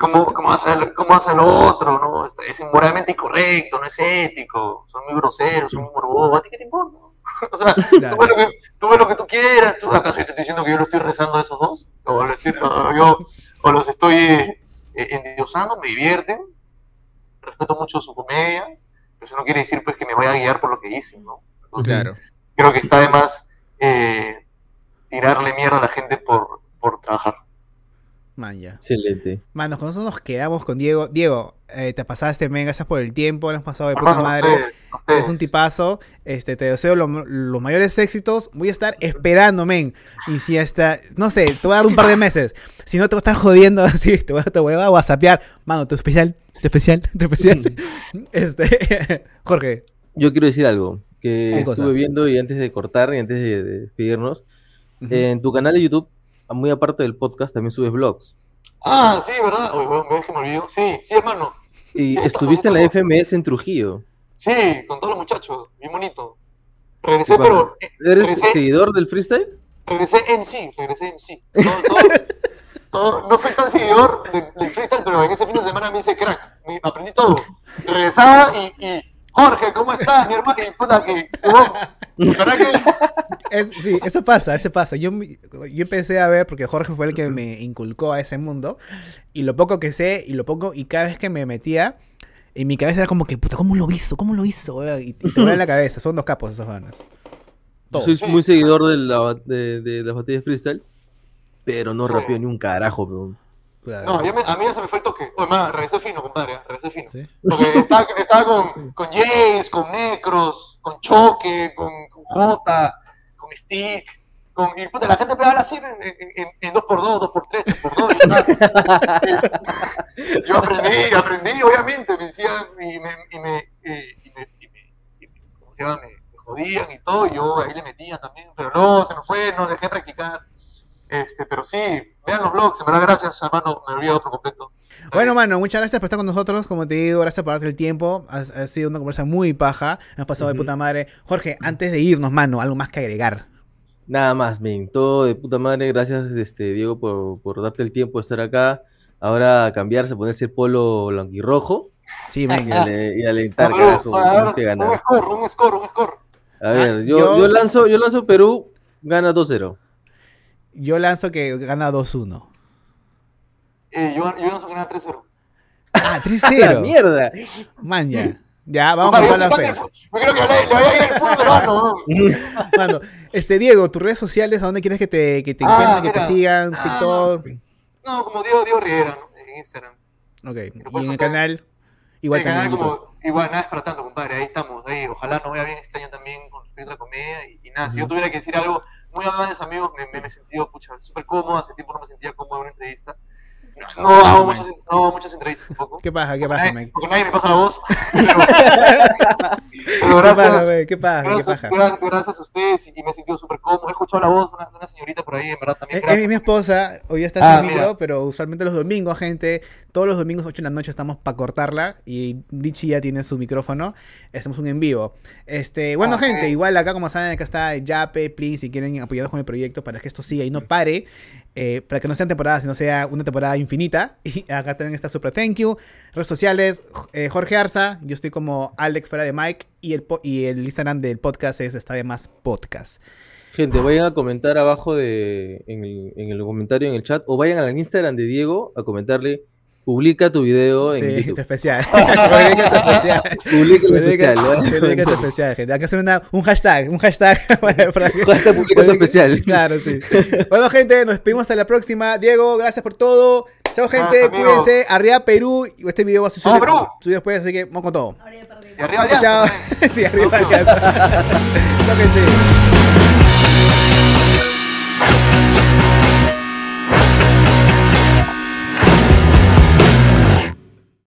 ¿Cómo, cómo, vas a ver, ¿Cómo vas a ver lo otro? ¿no? Es, es moralmente incorrecto, no es ético. Son muy groseros, son muy morbosos. ¿A ti qué te importa? o sea, Claro. tú ves, lo que, tú lo que tú quieras. ¿Tú, ¿Acaso yo te estoy diciendo que yo lo estoy rezando a esos dos? ¿O, lo estoy- o yo, o los estoy eh, eh, endiosando? ¿Me divierten? Respeto mucho su comedia. Pero eso no quiere decir pues que me vaya a guiar por lo que dicen, ¿no? Entonces, Claro. creo que está de más eh, tirarle mierda a la gente por, por trabajar. Man, ya. Excelente. Mano, con nosotros nos quedamos con Diego. Diego, eh, te pasaste, men, gracias por el tiempo, nos has pasado de puta madre. Es un tipazo. Este, te deseo lo- los mayores éxitos. Voy a estar esperando, men. Y si hasta, no sé, te voy a dar un par de meses. Si no, te voy a estar jodiendo así. Te voy a, te voy a whatsappear. Mano, tu especial, tu especial, tu especial. Este, Jorge. Yo quiero decir algo que ¿Qué estuve cosa? viendo y antes de cortar y antes de, de despedirnos. Ujú. En tu canal de YouTube, muy aparte del podcast, también subes vlogs. Ah, sí, ¿verdad? ¿ves que me olvidó? Sí, sí, hermano. Y Sí, estuviste en la FMS en Trujillo. Sí, con todos los muchachos. Bien bonito. Regresé, pero... eh, ¿Eres regresé- seguidor del freestyle? Regresé MC, regresé MC. Todo- todo- todo- no soy tan seguidor de- del freestyle, pero en ese fin de semana me hice crack. Me- aprendí todo. Regresaba y, y Jorge, ¿cómo estás, mi hermano? Y puta, que, huevón, ¿verdad que Es- sí, eso pasa, eso pasa. Yo, yo empecé a ver, porque Jorge fue el que me inculcó a ese mundo, y lo poco que sé, y lo poco, y cada vez que me metía, en mi cabeza era como que, puta, ¿cómo lo hizo? ¿Cómo lo hizo? Y, y te vuela la cabeza, son dos capos esos vanas. Todos. Soy muy seguidor de, la, de, de las batallas freestyle, pero no rapeo ni un carajo, bro. Claro. No, me- a mí ya se me fue el toque. Oye, más, regresé fino, compadre, regresé fino. ¿Sí? Porque estaba, estaba con, con Jace, con Necros, con Choque, con, con Jota, con Stick. Con, y puta, la gente pegaba así en, en, en, en 2x2, 2x3, 3x2. Yo aprendí, aprendí, obviamente. Me decían y me, y me, eh, y me, y me- y me- ¿cómo se llama? Me, me jodían y todo. Y yo ahí le metía también. Pero no, se me fue, no dejé de practicar. Este, pero sí, vean los vlogs, en verdad, gracias, hermano, me olvidé por completo. Bueno, mano, muchas gracias por estar con nosotros. Como te digo, gracias por darte el tiempo. Ha, ha sido una conversa muy paja. Hemos pasado de puta madre. Jorge, antes de irnos, mano, algo más que agregar. Nada más, men. Todo de puta madre. Gracias, este, Diego, por, por darte el tiempo de estar acá. Ahora cambiarse, ponerse el polo blanquirrojo Sí, y, ale- y alentar, No, carajo. a Tenemos ver, que un score, un score, un score. A ver, Ah, yo, yo- yo lanzo, yo lanzo Perú, gana 2-0. Yo lanzo que gana 2-1. Eh, yo, sé que nada 3-0. Ah, ¡La 3-0. mierda! Man, ya. Ya, vamos Compadre, con toda la fe. Yo creo que le, le voy a ir al fútbol weón. Mano, este, Diego, tus redes sociales, ¿a dónde quieres que te, que te Ah, encuentren, que te sigan? Ah, TikTok. No, como Diego, Diego Riera, ¿no? En Instagram. Ok. Y puedes en el canal, igual el también. canal como, igual, nada es para tanto, compadre. Ahí estamos. Ahí, ojalá nos vaya bien este año también con otra comedia. Y, y nada, si yo tuviera que decir algo muy amables amigos, me, me, me pucha, súper cómodo. Hace tiempo no me sentía cómodo en una entrevista. No, no hago muchas, no hago muchas entrevistas tampoco. ¿Qué pasa? ¿Qué pasa, Mike? Porque nadie me pasa la voz. Pero, pero ¿Qué pasa, gracias. ¿Qué pasa? ¿Qué Gracias, pasa? gracias, gracias a ustedes y, me he sentido súper cómodo. He escuchado la voz de una, una señorita por ahí, en verdad también. Es, gracias. es mi esposa, hoy está Ah, sin micro, mira. pero usualmente los domingos, gente, todos los domingos 8 de la noche estamos para cortarla y Dichi ya tiene su micrófono, hacemos un en vivo. Este, bueno, Ah, gente, igual acá como saben, acá está Yape, Plin, si quieren apoyarnos con el proyecto para que esto siga y no pare, eh, para que no sean temporadas, sino sea una temporada infinita. Y acá también está Super Thank You, redes sociales, eh, Jorge Arza, yo estoy como Alex fuera de Mike y el, y el Instagram del podcast es Está de Más Podcast. Gente, vayan a comentar abajo de, en, el, en el comentario, en el chat, o vayan al Instagram de Diego a comentarle, publica tu video en Sí, YouTube. especial. Publica tu especial. Publica Publica- especial, tu especial, gente. Hay que hacer una, un hashtag, un hashtag para, para que- Hashtag publica tu especial. Claro, sí. Bueno, gente, nos despedimos hasta la próxima. Diego, gracias por todo. Chao, gente. Cuídense. Arriba Perú. Este video va a subido después, así que vamos con todo. Y arriba Chao. Sí, arriba. Chao, gente.